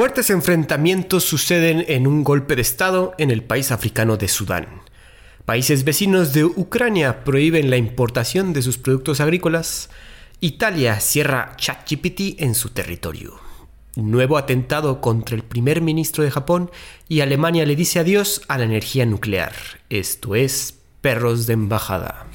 Fuertes enfrentamientos suceden en un golpe de Estado en el país africano de Sudán. Países vecinos de Ucrania prohíben la importación de sus productos agrícolas. Italia cierra ChatGPT en su territorio. Nuevo atentado contra el primer ministro de Japón y Alemania le dice adiós a la energía nuclear. Esto es perros de embajada.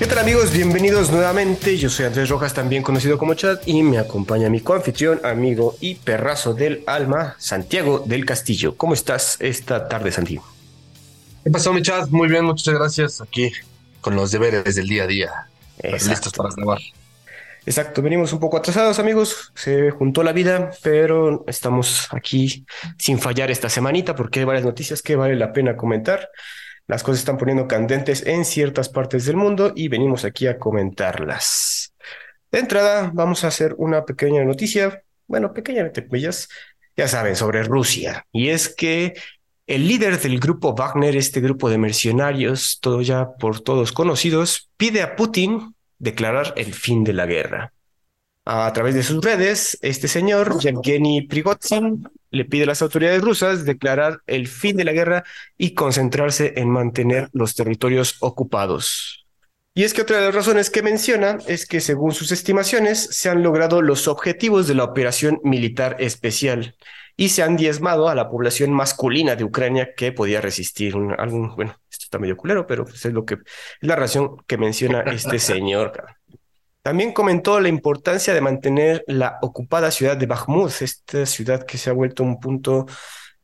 ¿Qué tal amigos? Bienvenidos nuevamente. Yo soy Andrés Rojas, también conocido como Chad, y me acompaña mi coanfitrión, amigo y perrazo del alma, Santiago del Castillo. ¿Cómo estás esta tarde, Santiago? ¿Qué pasó, mi Chad? Muy bien, muchas gracias. Aquí con los deberes del día a día. Listos para grabar. Exacto, venimos un poco atrasados, amigos. Se juntó la vida, pero estamos aquí sin fallar esta semanita porque hay varias noticias que vale la pena comentar. Las cosas están poniendo candentes en ciertas partes del mundo y venimos aquí a comentarlas. De entrada, vamos a hacer una pequeña noticia, bueno, pequeña entre ya saben, sobre Rusia. Y es que el líder del grupo Wagner, este grupo de mercenarios, todo ya por todos conocidos, pide a Putin declarar el fin de la guerra. A través de sus redes, este señor, Yevgeny Prigozhin, le pide a las autoridades rusas declarar el fin de la guerra y concentrarse en mantener los territorios ocupados. Y es que otra de las razones que menciona es que según sus estimaciones se han logrado los objetivos de la operación militar especial y se han diezmado a la población masculina de Ucrania que podía resistir algún, bueno, esto está medio culero, pero pues es lo que es la razón que menciona este señor. También comentó la importancia de mantener la ocupada ciudad de Bakhmut, esta ciudad que se ha vuelto un punto,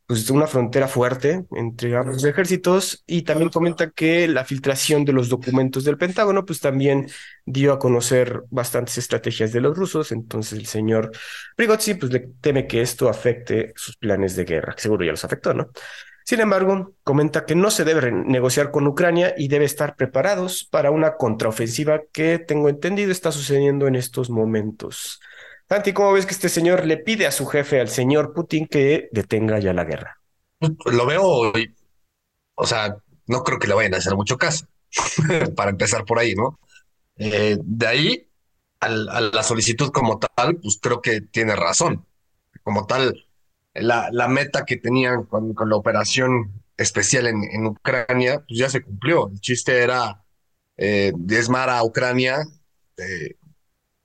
pues una frontera fuerte entre ambos ejércitos, y también comenta que la filtración de los documentos del Pentágono, pues también dio a conocer bastantes estrategias de los rusos, entonces el señor Prigozhin, pues le teme que esto afecte sus planes de guerra, que seguro ya los afectó, ¿no? Sin embargo, comenta que no se debe negociar con Ucrania y debe estar preparados para una contraofensiva que, tengo entendido, está sucediendo en estos momentos. Santi, ¿cómo ves que este señor le pide a su jefe, al señor Putin, que detenga ya la guerra? Lo veo, o sea, no creo que le vayan a hacer mucho caso, para empezar por ahí, ¿no? Eh, de ahí a la solicitud como tal, pues creo que tiene razón. Como tal, la, la meta que tenían con, con la operación especial en, en, Ucrania, pues ya se cumplió. El chiste era eh, diezmar a Ucrania eh,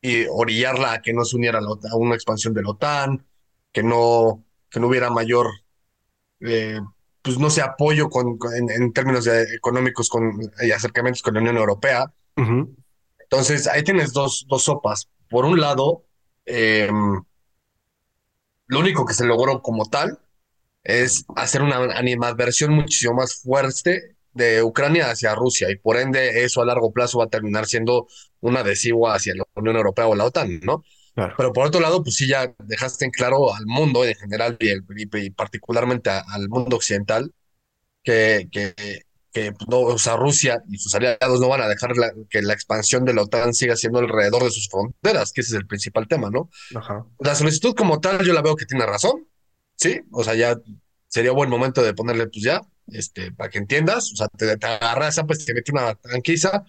y orillarla a que no se uniera a, una expansión de la OTAN, que no, que no hubiera mayor, eh, pues no sé, apoyo con, en, términos económicos con, y acercamientos con la Unión Europea. Entonces, ahí tienes dos, dos sopas. Por un lado, eh, lo único que se logró como tal es hacer una animadversión muchísimo más fuerte de Ucrania hacia Rusia y por ende eso a largo plazo va a terminar siendo un adhesivo hacia la Unión Europea o la OTAN, ¿no? Pero por otro lado, pues sí ya dejaste en claro al mundo en general y, particularmente al mundo occidental que, que, que no, o sea, Rusia y sus aliados no van a dejar que la expansión de la OTAN siga siendo alrededor de sus fronteras, que ese es el principal tema, ¿no? La solicitud como tal, yo la veo que tiene razón, ¿sí? O sea, ya sería buen momento de ponerle, pues ya, este, para que entiendas, o sea, te, te agarras, pues te mete una tranquila,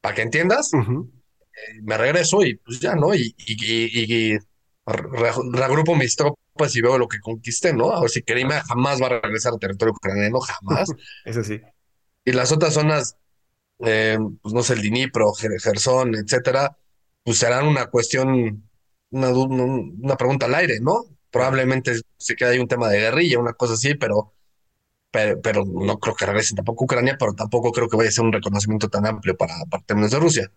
para que entiendas, eh, me regreso y pues ya, ¿no? Y, y, y, regrupo mis tropas y veo lo que conquisté, ¿no? A ver si Kerima jamás va a regresar al territorio ucraniano, jamás. Eso sí. Y las otras zonas, eh, pues no sé, el Dnipro, Gerson, etcétera, pues serán una cuestión, una, una pregunta al aire, ¿no? Probablemente se quede ahí un tema de guerrilla, una cosa así, pero, pero, no creo que regresen tampoco Ucrania, pero tampoco creo que vaya a ser un reconocimiento tan amplio para, para términos de Rusia.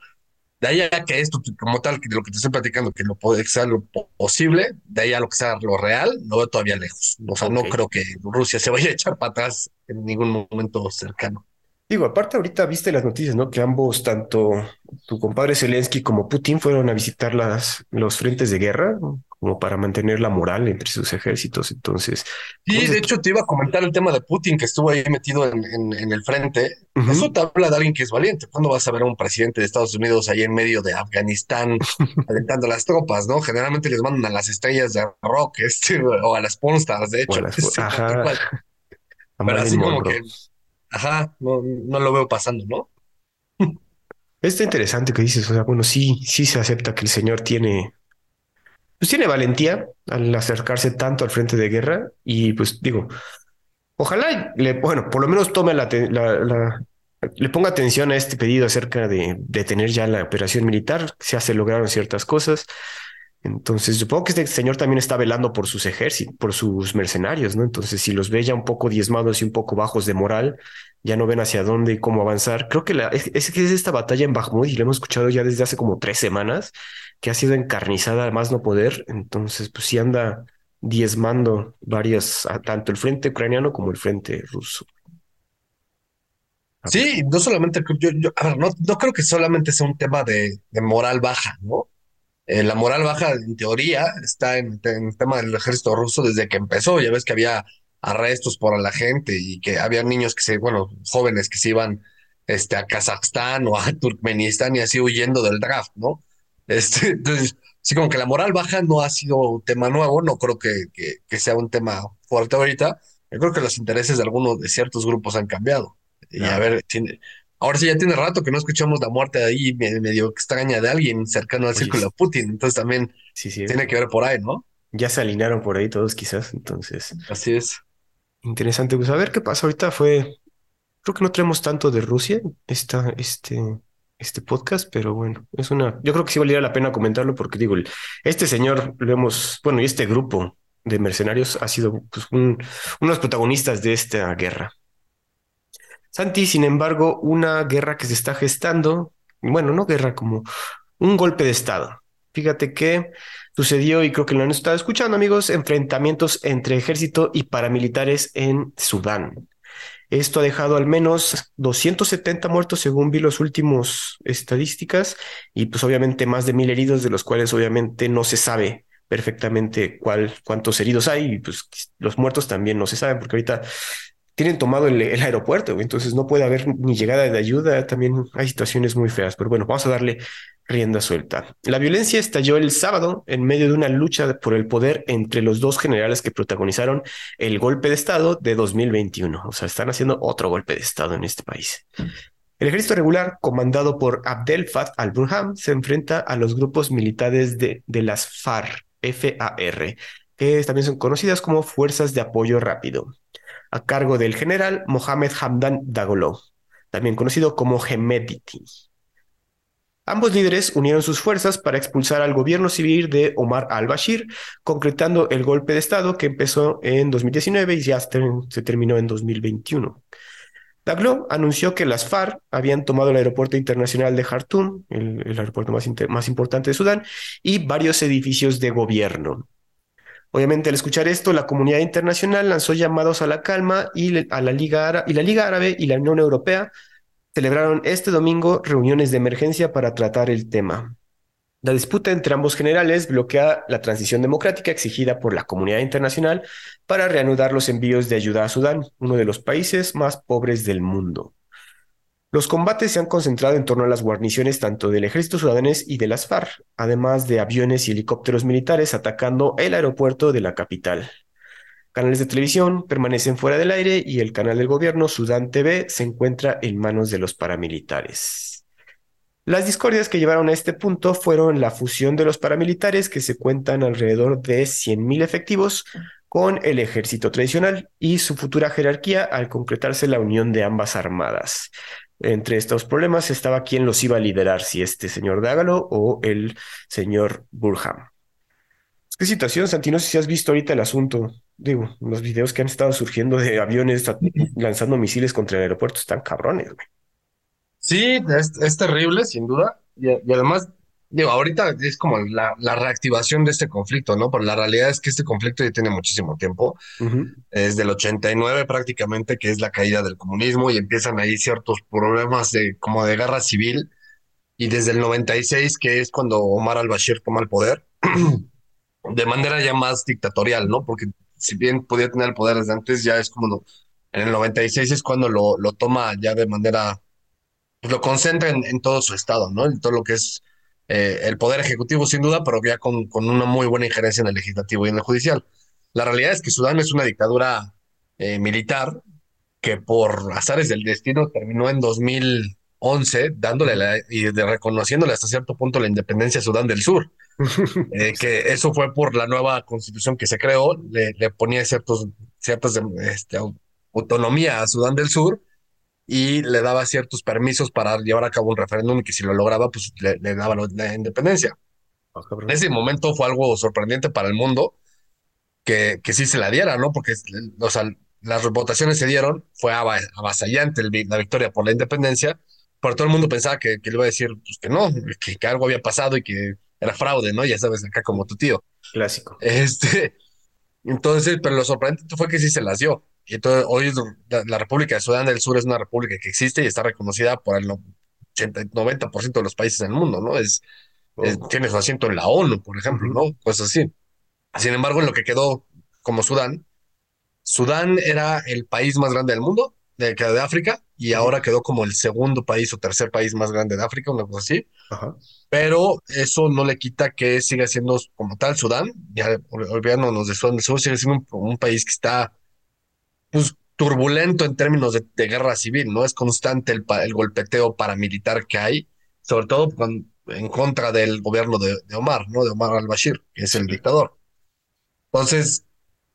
De ahí a que esto, como tal, de lo que te estoy platicando, que lo puede ser lo posible, de ahí a lo que sea lo real, lo veo todavía lejos. O sea, no creo que Rusia se vaya a echar para atrás en ningún momento cercano. Digo, aparte ahorita viste las noticias, ¿no? Que ambos, tanto tu compadre Zelensky como Putin, fueron a visitar las, los frentes de guerra, como para mantener la moral entre sus ejércitos. Entonces. Sí, de hecho te iba a comentar el tema de Putin que estuvo ahí metido en, en, el frente. Eso te habla de alguien que es valiente. ¿Cuándo vas a ver a un presidente de Estados Unidos ahí en medio de Afganistán alentando las tropas, no? Generalmente les mandan a las estrellas de rock, este, o a las pornstars, de hecho. Pero así como que ajá, no, no lo veo pasando, ¿no? Está interesante que dices, o sea, bueno, sí, sí se acepta que el señor tiene, pues tiene valentía al acercarse tanto al frente de guerra y pues digo, ojalá, le, bueno, por lo menos tome la, le ponga atención a este pedido acerca de detener ya la operación militar, se lograron ciertas cosas. Entonces, supongo que este señor también está velando por sus ejércitos, por sus mercenarios, ¿no? Entonces, si los ve ya un poco diezmados y un poco bajos de moral, ya no ven hacia dónde y cómo avanzar. Creo que la, es, es, es esta batalla en Bakhmut y la hemos escuchado ya desde hace como tres semanas, que ha sido encarnizada más no poder. Entonces, pues sí anda diezmando varias, tanto el frente ucraniano como el frente ruso. Sí, no solamente, yo, yo a ver, no, no creo que solamente sea un tema de, de moral baja, ¿no? Eh, la moral baja, en teoría, está en, en, el tema del ejército ruso desde que empezó. Ya ves que había arrestos por la gente y que había niños que se, bueno, jóvenes que se iban este, a Kazajstán o a Turkmenistán y así huyendo del draft, ¿no? Este, entonces, sí, como que la moral baja no ha sido un tema nuevo, no creo que, que, que sea un tema fuerte ahorita. Yo creo que los intereses de algunos, de ciertos grupos han cambiado. Y a ver, ahora sí ya tiene rato que no escuchamos la muerte ahí medio extraña de alguien cercano al círculo de Putin. Entonces también sí, sí. tiene que ver por ahí, ¿no? Ya se alinearon por ahí todos quizás, entonces. Así es. Interesante. Pues a ver qué pasa ahorita fue, creo que no tenemos tanto de Rusia esta, este, este podcast, pero bueno, es una, yo creo que sí valdría la pena comentarlo porque digo, este señor lo hemos, bueno, y este grupo de mercenarios ha sido pues, un, uno de los protagonistas de esta guerra. Santi, sin embargo, una guerra que se está gestando, bueno, no guerra, como un golpe de Estado. Fíjate que sucedió, y creo que lo han estado escuchando, amigos, enfrentamientos entre ejército y paramilitares en Sudán. Esto ha dejado al menos 270 muertos según vi los últimos estadísticas y pues obviamente más de mil heridos de los cuales obviamente no se sabe perfectamente cuál, cuántos heridos hay y pues los muertos también no se saben porque ahorita tienen tomado el, aeropuerto, entonces no puede haber ni llegada de ayuda, también hay situaciones muy feas, pero bueno, vamos a darle rienda suelta. La violencia estalló el sábado en medio de una lucha por el poder entre los dos generales que protagonizaron el golpe de Estado de 2021, o sea, están haciendo otro golpe de Estado en este país. El ejército regular, comandado por Abdel Fattah al-Burhan, se enfrenta a los grupos militares de, de las FAR, FAR, que también son conocidas como Fuerzas de Apoyo Rápido a cargo del general Mohamed Hamdan Dagolo, también conocido como Hemedti. Ambos líderes unieron sus fuerzas para expulsar al gobierno civil de Omar al-Bashir, concretando el golpe de Estado que empezó en 2019 y ya se terminó en 2021. Daglo anunció que las FARC habían tomado el aeropuerto internacional de Jartum, el, aeropuerto más importante de Sudán, y varios edificios de gobierno. Obviamente, al escuchar esto, la comunidad internacional lanzó llamados a la calma y, a la Liga la Liga Árabe y la Unión Europea celebraron este domingo reuniones de emergencia para tratar el tema. La disputa entre ambos generales bloquea la transición democrática exigida por la comunidad internacional para reanudar los envíos de ayuda a Sudán, uno de los países más pobres del mundo. Los combates se han concentrado en torno a las guarniciones tanto del ejército sudanés y de las FARC, además de aviones y helicópteros militares atacando el aeropuerto de la capital. Canales de televisión permanecen fuera del aire y el canal del gobierno Sudán TV se encuentra en manos de los paramilitares. Las discordias que llevaron a este punto fueron la fusión de los paramilitares que se cuentan alrededor de 100.000 efectivos con el ejército tradicional y su futura jerarquía al concretarse la unión de ambas armadas. Entre estos problemas estaba quién los iba a liderar, si este señor Dágalo o el señor Burham. ¿Qué situación, Santi? No sé si has visto ahorita el asunto. Digo, los videos que han estado surgiendo de aviones lanzando misiles contra el aeropuerto están cabrones, güey. Sí, es, es, terrible, sin duda. Y, y, además, digo, ahorita es como la, la, reactivación de este conflicto, ¿no? Pero la realidad es que este conflicto ya tiene muchísimo tiempo. Uh -huh. Desde el 89 prácticamente, que es la caída del comunismo, y empiezan ahí ciertos problemas de como de guerra civil. Y desde el 96, que es cuando Omar al-Bashir toma el poder, de manera ya más dictatorial, ¿no? Porque si bien podía tener el poder desde antes, ya es como en el 96 es cuando lo, lo toma ya de manera, pues lo concentra en, en, todo su estado, ¿no? En todo lo que es eh, el poder ejecutivo sin duda, pero ya con, con, una muy buena injerencia en el legislativo y en el judicial. La realidad es que Sudán es una dictadura eh, militar que por azares del destino terminó en 2011 dándole la, y de reconociéndole hasta cierto punto la independencia a Sudán del Sur. Eh, que eso fue por la nueva constitución que se creó, le, le ponía ciertos, ciertas este, autonomía a Sudán del Sur y le daba ciertos permisos para llevar a cabo un referéndum y que si lo lograba, pues le, le daba la independencia. Ah, en ese momento fue algo sorprendente para el mundo que, que sí se la diera, ¿no? Porque o sea, las votaciones se dieron, fue avasallante la victoria por la independencia, pero todo el mundo pensaba que, que le iba a decir pues, que no, que, que, algo había pasado y que era fraude, ¿no? Ya sabes, acá como tu tío. Clásico. Este, entonces, pero lo sorprendente fue que sí se las dio. Y entonces hoy la, República de Sudán del Sur es una república que existe y está reconocida por el 80, 90% de los países del mundo, ¿no? Es, tiene su asiento en la ONU, por ejemplo, ¿no? Pues así. Sin embargo, en lo que quedó como Sudán, Sudán era el país más grande del mundo, de, de África, y ahora quedó como el segundo país o tercer país más grande de África, una cosa así. Pero eso no le quita que siga siendo como tal Sudán, ya olvidándonos de Sudán del Sur, sigue siendo un, país que está pues, turbulento en términos de, guerra civil, ¿no? Es constante el, el, golpeteo paramilitar que hay, sobre todo en contra del gobierno de, de Omar, ¿no? De Omar al-Bashir, que es el dictador. Entonces,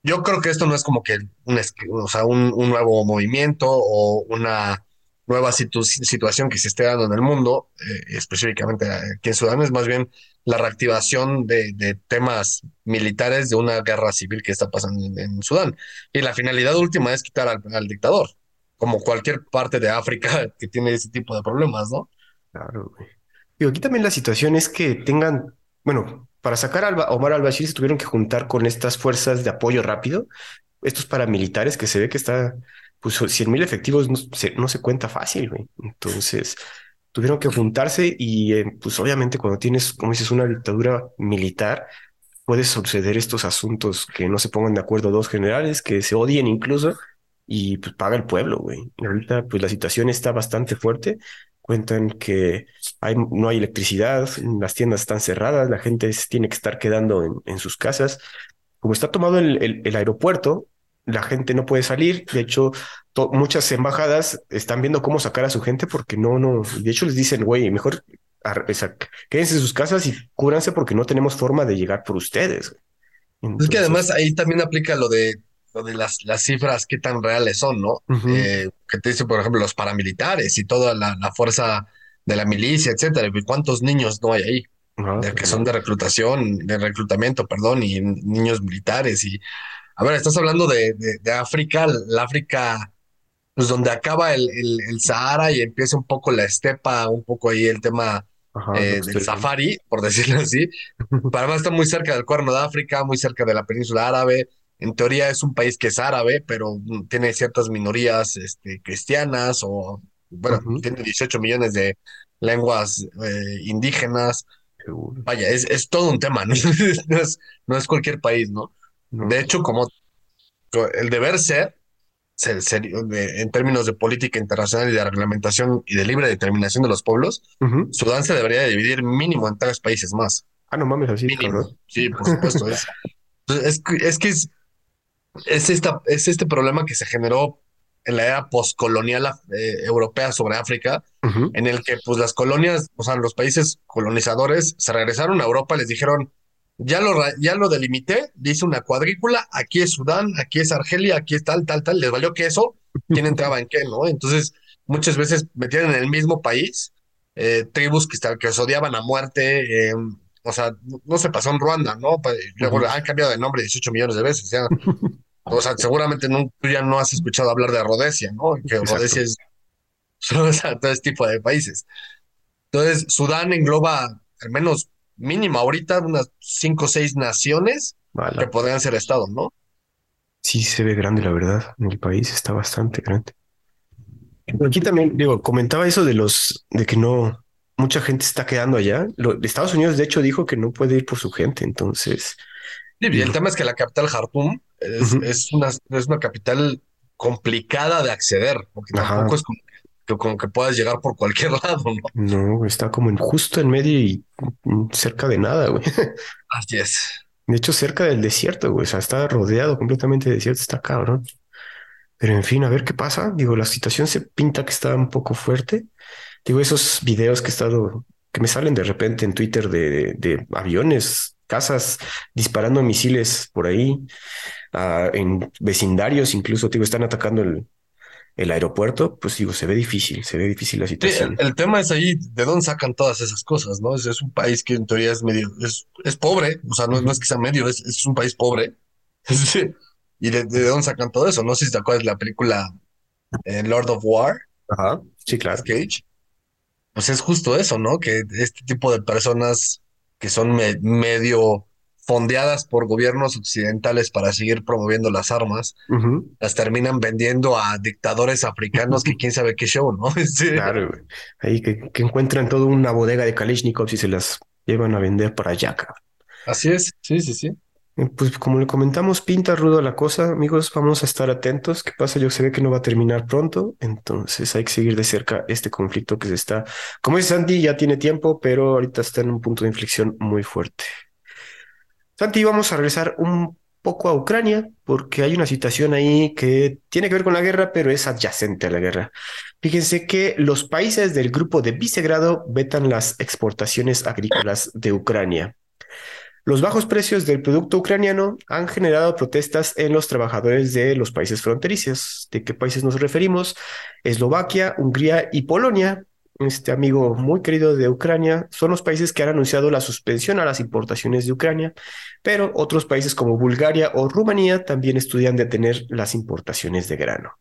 yo creo que esto no es como que un, o sea, un, nuevo movimiento o una nueva situación que se esté dando en el mundo, eh, específicamente aquí en Sudán, es más bien la reactivación de, temas militares de una guerra civil que está pasando en, Sudán. Y la finalidad última es quitar al, dictador, como cualquier parte de África que tiene ese tipo de problemas, ¿no? Claro, güey. aquí también la situación es que tengan, bueno, para sacar a Omar al-Bashir se tuvieron que juntar con estas fuerzas de apoyo rápido, estos paramilitares que se ve que está, pues 100 mil efectivos no se, no se, cuenta fácil, güey. Entonces tuvieron que juntarse y eh, pues obviamente cuando tienes, como dices, una dictadura militar, puede suceder estos asuntos que no se pongan de acuerdo dos generales, que se odien incluso y pues paga el pueblo, güey. Ahorita pues la situación está bastante fuerte cuentan que hay, no hay electricidad, las tiendas están cerradas, la gente tiene que estar quedando en, sus casas. Como está tomado el, el, aeropuerto, la gente no puede salir. De hecho, muchas embajadas están viendo cómo sacar a su gente porque no, no. De hecho, les dicen, güey, mejor quédense en sus casas y cúbranse porque no tenemos forma de llegar por ustedes. es que además ahí también aplica lo de de las, las cifras, qué tan reales son, ¿no? Eh, que te dice, por ejemplo, los paramilitares y toda la, fuerza de la milicia, etcétera. ¿Cuántos niños no hay ahí? que son de reclutación, de reclutamiento, perdón, y niños militares. Y a ver, estás hablando de, de, África, la África, pues donde acaba el, el, Sahara y empieza un poco la estepa, un poco ahí el tema eh, del safari, por decirlo así. Para está muy cerca del Cuerno de África, muy cerca de la península árabe. En teoría es un país que es árabe, pero tiene ciertas minorías este, cristianas o, bueno, tiene 18 millones de lenguas eh, indígenas. Vaya, es, es, todo un tema, ¿no? es, no es cualquier país, ¿no? De hecho, como el deber ser, en términos de política internacional y de reglamentación y de libre determinación de los pueblos, Sudán se debería dividir mínimo en tres países más. Ah, no mames, así. Mínimo. Sí, por supuesto. es, es, es que es, es, esta, es este problema que se generó en la era postcolonial eh, europea sobre África, en el que pues las colonias, o sea, los países colonizadores se regresaron a Europa, les dijeron, ya lo, ya lo delimité, dice una cuadrícula, aquí es Sudán, aquí es Argelia, aquí es tal, tal, tal, les valió que eso, quién entraba en qué, ¿no? Entonces, muchas veces metían en el mismo país eh, tribus que, que se odiaban a muerte, em, o sea, no, se pasó en Ruanda, ¿no? Luego han cambiado de nombre 18 millones de veces, ya O sea, seguramente no, tú ya no has escuchado hablar de Rhodesia, ¿no? Que Rhodesia es todo ese tipo de países. Entonces, Sudán engloba al menos mínimo ahorita unas cinco o seis naciones que podrían ser estados, ¿no? Sí, se ve grande, la verdad. El país está bastante grande. Aquí también, digo, comentaba eso de los, de que no, mucha gente está quedando allá. Estados Unidos, de hecho, dijo que no puede ir por su gente, entonces. y el tema es que la capital Jartum es, una, es una capital complicada de acceder, porque tampoco es como que, puedas llegar por cualquier lado, ¿no? No, está como en justo en medio y cerca de nada, güey. Así es. De hecho, cerca del desierto, güey. O sea, está rodeado completamente de desierto, está cabrón. Pero en fin, a ver qué pasa. Digo, la situación se pinta que está un poco fuerte. Digo, esos videos que he estado, que me salen de repente en Twitter de, de aviones, casas disparando misiles por ahí, ah, en vecindarios, incluso, digo, están atacando el, el aeropuerto, pues digo, se ve difícil, se ve difícil la Sí, el, situación. el tema es ahí de dónde sacan todas esas cosas, ¿no? Es, es un país que en teoría es medio, es, es pobre, o sea, no, es que sea medio, es, es un país pobre. ¿Y de, de dónde sacan todo eso? No sé si te acuerdas de la película eh, Lord of War, Ajá, sí, claro. Cage. Pues es justo eso, ¿no? Que este tipo de personas que son me- medio fondeadas por gobiernos occidentales para seguir promoviendo las armas, las terminan vendiendo a dictadores africanos que quién sabe qué show, ¿no? Sí. Claro, güey. Ahí que, que encuentran toda una bodega de Kalashnikovs y se las llevan a vender para allá, cabrón. Así es, sí, sí, sí. Pues como le comentamos, pinta rudo la cosa, amigos, vamos a estar atentos. ¿Qué pasa? Yo se ve que no va a terminar pronto, entonces hay que seguir de cerca este conflicto que se está, como dice Santi, ya tiene tiempo, pero ahorita está en un punto de inflexión muy fuerte. Santi, vamos a regresar un poco a Ucrania, porque hay una situación ahí que tiene que ver con la guerra, pero es adyacente a la guerra. Fíjense que los países del grupo de Visegrado vetan las exportaciones agrícolas de Ucrania. Los bajos precios del producto ucraniano han generado protestas en los trabajadores de los países fronterizos. ¿De qué países nos referimos? Eslovaquia, Hungría y Polonia. Este amigo muy querido de Ucrania son los países que han anunciado la suspensión a las importaciones de Ucrania, pero otros países como Bulgaria o Rumanía también estudian detener las importaciones de grano.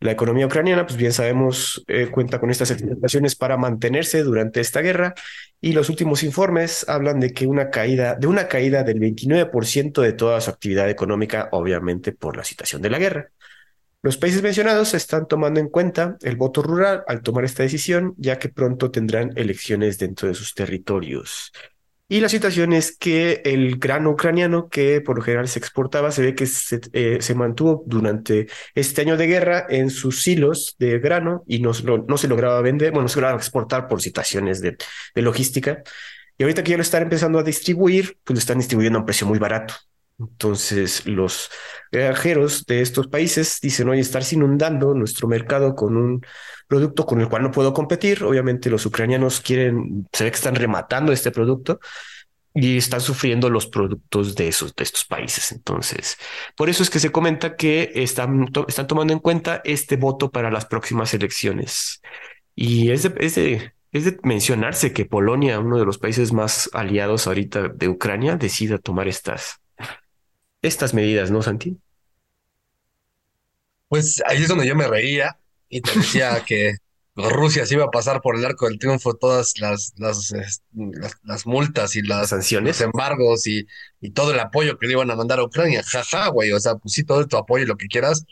La economía ucraniana, pues bien sabemos, eh, cuenta con estas exportaciones para mantenerse durante esta guerra y los últimos informes hablan de que una caída, de una caída del 29% de toda su actividad económica, obviamente por la situación de la guerra. Los países mencionados están tomando en cuenta el voto rural al tomar esta decisión, ya que pronto tendrán elecciones dentro de sus territorios. Y la situación es que el grano ucraniano, que por lo general se exportaba, se ve que se, eh, mantuvo durante este año de guerra en sus silos de grano y no se lograba vender, bueno, no se lograba exportar por situaciones de, de logística. Y ahorita que ya lo están empezando a distribuir, pues lo están distribuyendo a un precio muy barato. Entonces, los granjeros de estos países dicen, oye, estar inundando nuestro mercado con un producto con el cual no puedo competir. Obviamente los ucranianos quieren, se ve que están rematando este producto y están sufriendo los productos de esos, de estos países. Entonces, por eso es que se comenta que están, están tomando en cuenta este voto para las próximas elecciones. Y es de, es de, es de mencionarse que Polonia, uno de los países más aliados ahorita de Ucrania, decida tomar estas, estas medidas, ¿no, Santi? Pues ahí es donde yo me reía y te decía que Rusia se iba a pasar por el arco del triunfo todas las, las, es- las, las multas y Las las, los sanciones. embargos y, y todo el apoyo que le iban a mandar a Ucrania. Jaja, güey, o sea, pues sí, todo tu apoyo y lo que quieras,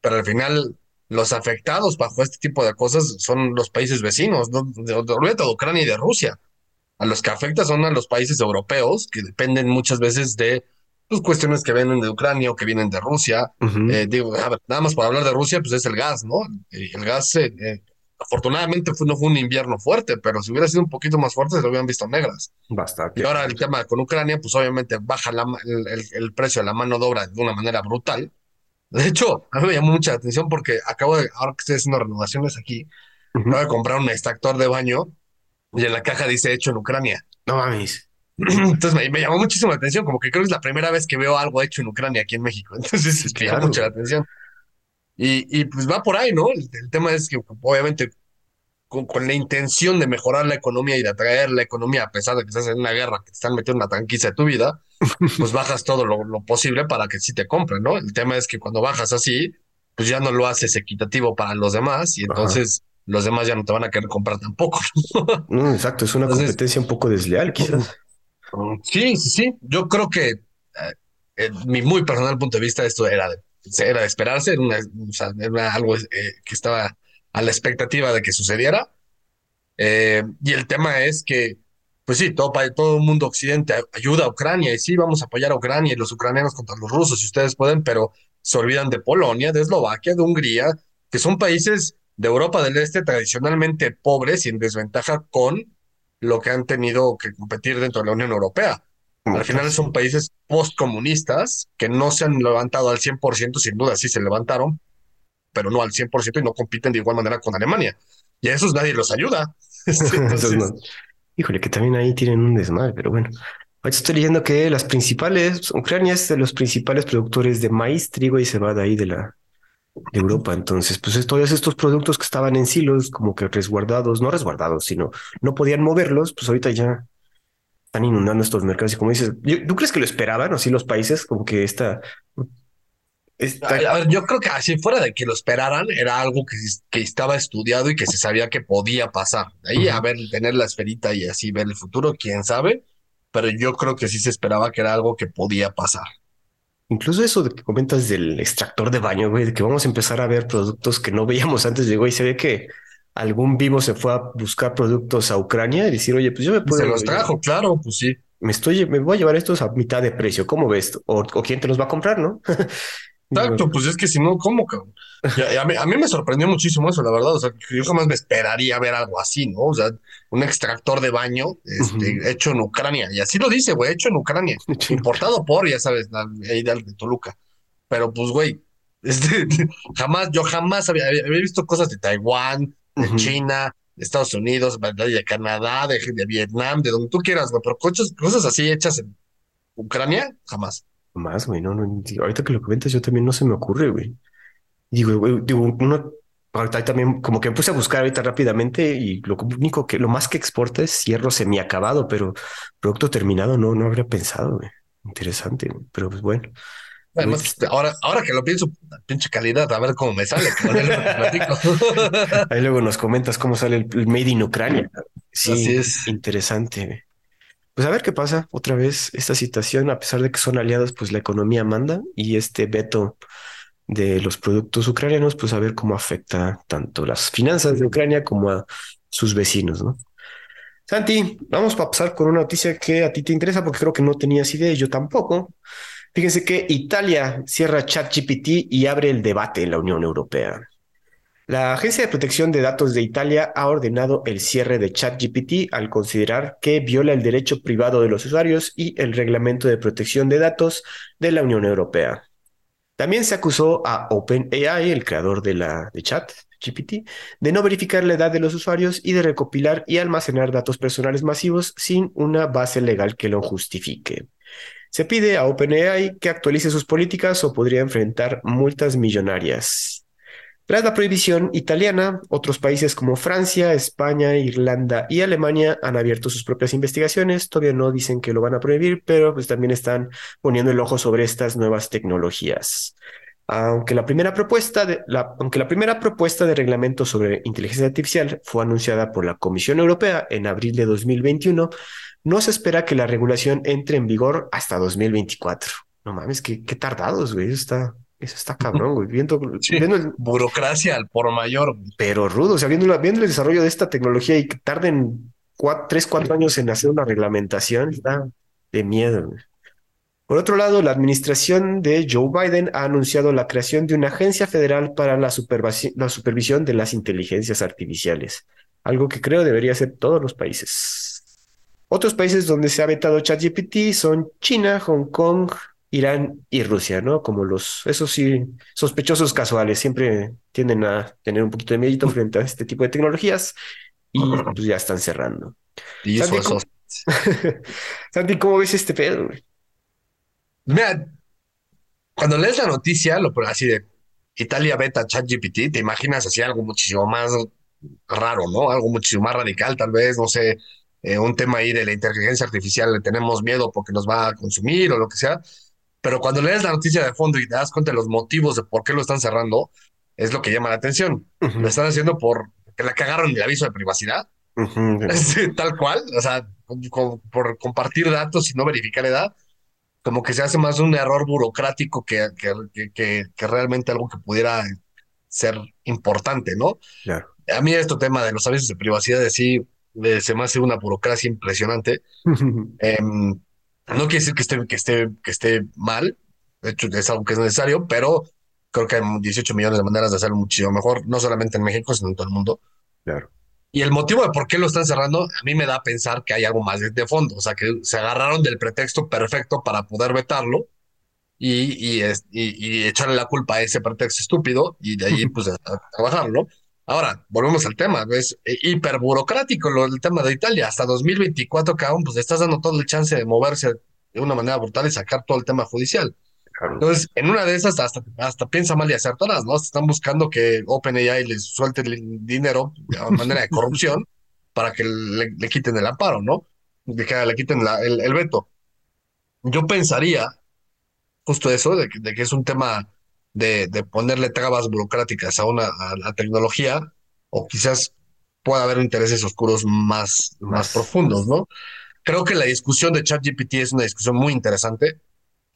pero al final los afectados bajo este tipo de cosas son los países vecinos, no, de, de Ucrania y de Rusia. A los que afecta son a los países europeos que dependen muchas veces de pues, cuestiones que vienen de Ucrania o que vienen de Rusia. Eh, digo, a ver, nada más para hablar de Rusia, pues es el gas, ¿no? Eh, El gas, eh, afortunadamente fue- no fue un invierno fuerte, pero si hubiera sido un poquito más fuerte, se lo hubieran visto negras. Y Bastante. ahora el tema con Ucrania, pues obviamente baja la el, el- el precio de la mano de obra de una manera brutal. De hecho, a mí me llamó mucha atención porque acabo de, ahora que estoy haciendo renovaciones aquí, Ujú. acabo de comprar un extractor de baño y en la caja dice hecho en Ucrania. No mames. Entonces me, me llamó muchísimo la atención, como que creo que es la primera vez que veo algo hecho en Ucrania aquí en México. Entonces Sí, me claro. mucho la atención. Y, y pues va por ahí, ¿no? El, el tema es que obviamente con, con la intención de mejorar la economía y de atraer la economía, a pesar de que estás en una guerra, que te están metiendo una tranquiza de tu vida, pues bajas todo lo, lo posible para que sí te compren, ¿no? El tema es que cuando bajas así, pues ya no lo haces equitativo para los demás y Ajá. entonces los demás ya no te van a querer comprar tampoco. No, exacto, es una Entonces, competencia un poco desleal, quizás. Sí, sí, sí. Yo creo que, eh, mi muy personal punto de vista, esto era era de esperarse, era, o sea, era algo eh, que estaba a la expectativa de que sucediera. Eh, y el tema es que, pues sí, todo, todo el mundo occidente ayuda a Ucrania y sí, vamos a apoyar a Ucrania y los ucranianos contra los rusos si ustedes pueden, pero se olvidan de Polonia, de Eslovaquia, de Hungría, que son países de Europa del Este tradicionalmente pobres y en desventaja con lo que han tenido que competir dentro de la Unión Europea. Al final son países postcomunistas que no se han levantado al 100%, sin duda sí se levantaron, pero no al 100% y no compiten de igual manera con Alemania. Y a esos nadie los ayuda. Híjole, que también ahí tienen un desmadre, pero bueno. estoy leyendo que las principales, Ucrania es de los principales productores de maíz, trigo y cebada ahí de la de Europa. Entonces, pues todos estos productos que estaban en silos, como que resguardados, no resguardados, sino no podían moverlos, pues ahorita ya están inundando estos mercados. Y como dices, ¿tú crees que lo esperaban o sí los países? Como que esta a ver, yo creo que así fuera de que lo esperaran, era algo que, que estaba estudiado y que se sabía que podía pasar. Ahí, a ver, tener la esferita y así ver el futuro, quién sabe, pero yo creo que sí se esperaba que era algo que podía pasar. Incluso eso de que comentas del extractor de baño, güey, de que vamos a empezar a ver productos que no veíamos antes de, güey, se ve que algún vivo se fue a buscar productos a Ucrania y decir, oye, pues yo me puedo... Se los trajo, claro, pues sí. Me estoy, me voy a llevar estos a mitad de precio, ¿cómo ves? O, o quién te los va a comprar, ¿no? Exacto, pues es que si no, ¿cómo, cabrón? a, mí, me sorprendió muchísimo eso, la verdad. O sea, yo jamás me esperaría ver algo así, ¿no? O sea, un extractor de baño este, hecho en Ucrania. Y así lo dice, güey, hecho en Ucrania. importado por, ya sabes, la de Toluca. Pero pues, güey, este, jamás, yo jamás había, visto cosas de Taiwán, de China, de Estados Unidos, de Canadá, de, Vietnam, de donde tú quieras, güey. Pero cosas, cosas así hechas en Ucrania, jamás. Más, güey, no, no, ahorita que lo comentas yo también no se me ocurre, güey. Digo, güey, digo, uno, ahorita también como que me puse a buscar ahorita rápidamente y lo único que, lo más que exporta es hierro semiacabado, pero producto terminado no, no habría pensado, güey. Interesante, pero pues bueno. Además, ahora, ahora que lo pienso, pinche calidad, a ver cómo me sale. Ahí luego nos comentas cómo sale el, Made in Ucrania. Sí, Así es. Interesante pues a ver qué pasa otra vez esta situación, a pesar de que son aliados, pues la economía manda y este veto de los productos ucranianos, pues a ver cómo afecta tanto las finanzas de Ucrania como a sus vecinos, ¿no? Santi, vamos a pasar con una noticia que a ti te interesa porque creo que no tenías idea y yo tampoco. Fíjense que Italia cierra ChatGPT y abre el debate en la Unión Europea. La Agencia de Protección de Datos de Italia ha ordenado el cierre de ChatGPT al considerar que viola el derecho privado de los usuarios y el reglamento de protección de datos de la Unión Europea. También se acusó a OpenAI, el creador de la de ChatGPT, de no verificar la edad de los usuarios y de recopilar y almacenar datos personales masivos sin una base legal que lo justifique. Se pide a OpenAI que actualice sus políticas o podría enfrentar multas millonarias. Tras la prohibición italiana, otros países como Francia, España, Irlanda y Alemania han abierto sus propias investigaciones. Todavía no dicen que lo van a prohibir, pero pues también están poniendo el ojo sobre estas nuevas tecnologías. Aunque la primera propuesta de, aunque la primera propuesta de reglamento sobre inteligencia artificial fue anunciada por la Comisión Europea en abril de 2021, no se espera que la regulación entre en vigor hasta 2024. No mames, qué, qué tardados, güey. Está, eso está cabrón, güey. Viendo, burocracia al por mayor. Pero rudo, o sea, viendo, viendo, el desarrollo de esta tecnología y que tarden cuatro, tres, cuatro años en hacer una reglamentación, está de miedo. Por otro lado, la administración de Joe Biden ha anunciado la creación de una agencia federal para la, la supervisión de las inteligencias artificiales, algo que creo debería hacer todos los países. Otros países donde se ha vetado ChatGPT son China, Hong Kong, Irán y Rusia, ¿no? Como los, esos sí, sospechosos casuales, siempre tienden a tener un poquito de mérito frente a este tipo de tecnologías y pues ya están cerrando. Y eso, ¿cómo... Santi, ¿cómo ves este pedo? Mira, cuando lees la noticia, lo así de Italia beta ChatGPT, te imaginas así algo muchísimo más raro, ¿no? Algo muchísimo más radical, tal vez, no sé, eh, un tema ahí de la inteligencia artificial, le tenemos miedo porque nos va a consumir o lo que sea. Pero cuando lees la noticia de fondo y te das cuenta de los motivos de por qué lo están cerrando, es lo que llama la atención. Lo están haciendo por que la cagaron el aviso de privacidad. Tal cual, o sea, por compartir datos y no verificar edad, como que se hace más un error burocrático que, que, que, que realmente algo que pudiera ser importante, ¿no? A mí este tema de los avisos de privacidad, de sí, se me hace una burocracia impresionante. No quiere decir que esté, que esté, que esté mal, de hecho es algo que es necesario, pero creo que hay 18 millones de maneras de hacerlo muchísimo mejor, no solamente en México, sino en todo el mundo. Claro. Y el motivo de por qué lo están cerrando, a mí me da a pensar que hay algo más de, fondo, o sea, que se agarraron del pretexto perfecto para poder vetarlo y, y, y, echarle la culpa a ese pretexto estúpido y de ahí pues a, trabajar, ¿no? Ahora, volvemos al tema, es eh, hiper burocrático lo, el tema de Italia, hasta 2024, cabrón, pues le estás dando todo el chance de moverse de una manera brutal y sacar todo el tema judicial. Entonces, en una de esas, hasta, hasta piensa mal y acertarás, ¿no? Están buscando que OpenAI les suelte el dinero de manera de corrupción para que le, quiten el amparo, ¿no? De que le quiten el, el, veto. Yo pensaría justo eso, de que, de que es un tema de, de, ponerle trabas burocráticas a una a la tecnología, o quizás pueda haber intereses oscuros más, más profundos, ¿no? Creo que la discusión de ChatGPT es una discusión muy interesante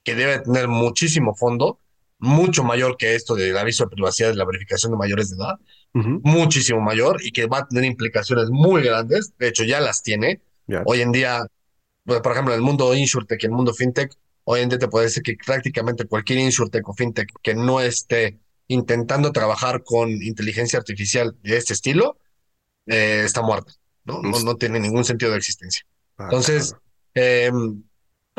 que debe tener muchísimo fondo, mucho mayor que esto del aviso de privacidad y la verificación de mayores de edad, muchísimo mayor y que va a tener implicaciones muy grandes. De hecho, ya las tiene. Hoy en día, pues, por ejemplo, en el mundo insurtech y el mundo fintech, hoy en día te puede decir que prácticamente cualquier insurtech o fintech que no esté intentando trabajar con inteligencia artificial de este estilo, eh, está muerta. ¿no? ¿no? No, tiene ningún sentido de existencia. Ah, Entonces, eh,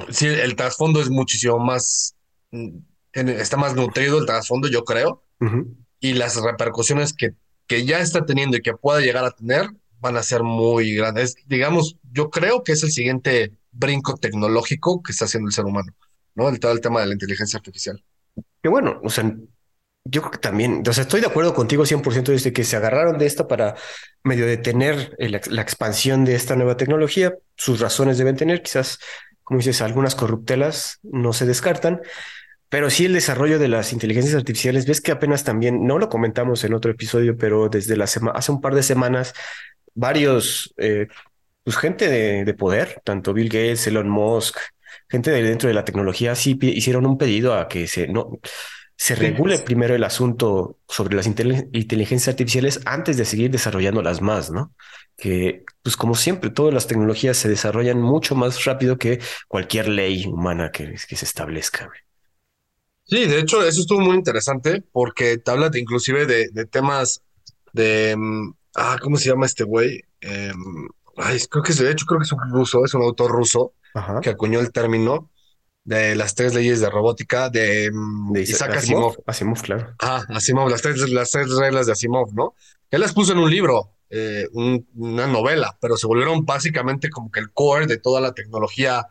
sí, el trasfondo es muchísimo más, mm, está más nutrido el trasfondo, yo creo, y las repercusiones que, que ya está teniendo y que pueda llegar a tener van a ser muy grandes. Digamos, yo creo que es el siguiente brinco tecnológico que está haciendo el ser humano, ¿no? El, el tema de la inteligencia artificial. Que bueno, o sea, yo creo que también, o sea, estoy de acuerdo contigo 100% desde que se agarraron de esta para medio detener la expansión de esta nueva tecnología. Sus razones deben tener, quizás como dices, algunas corruptelas no se descartan, pero sí el desarrollo de las inteligencias artificiales, ves que apenas también, no lo comentamos en otro episodio, pero desde la semana, hace un par de semanas, varios, eh, pues gente de, poder, tanto Bill Gates, Elon Musk, gente de dentro de la tecnología, sí hicieron un pedido a que se, no, se regule primero el asunto sobre las inteligencias artificiales antes de seguir desarrollándolas más, ¿no? Que, pues como siempre, todas las tecnologías se desarrollan mucho más rápido que cualquier ley humana que, que se establezca. Sí, de hecho, eso estuvo muy interesante porque te habla de, inclusive de, temas de, mm, ah, ¿cómo se llama este güey? Em, ay, creo que es, de hecho, creo que es un ruso, es un autor ruso que acuñó el término de las tres leyes de robótica de, mm, Isaac Asimov. Asimov, claro. Ah, Asimov, las tres, las tres reglas de Asimov, ¿no? Él las puso en un libro, eh, una novela, pero se volvieron básicamente como que el core de toda la tecnología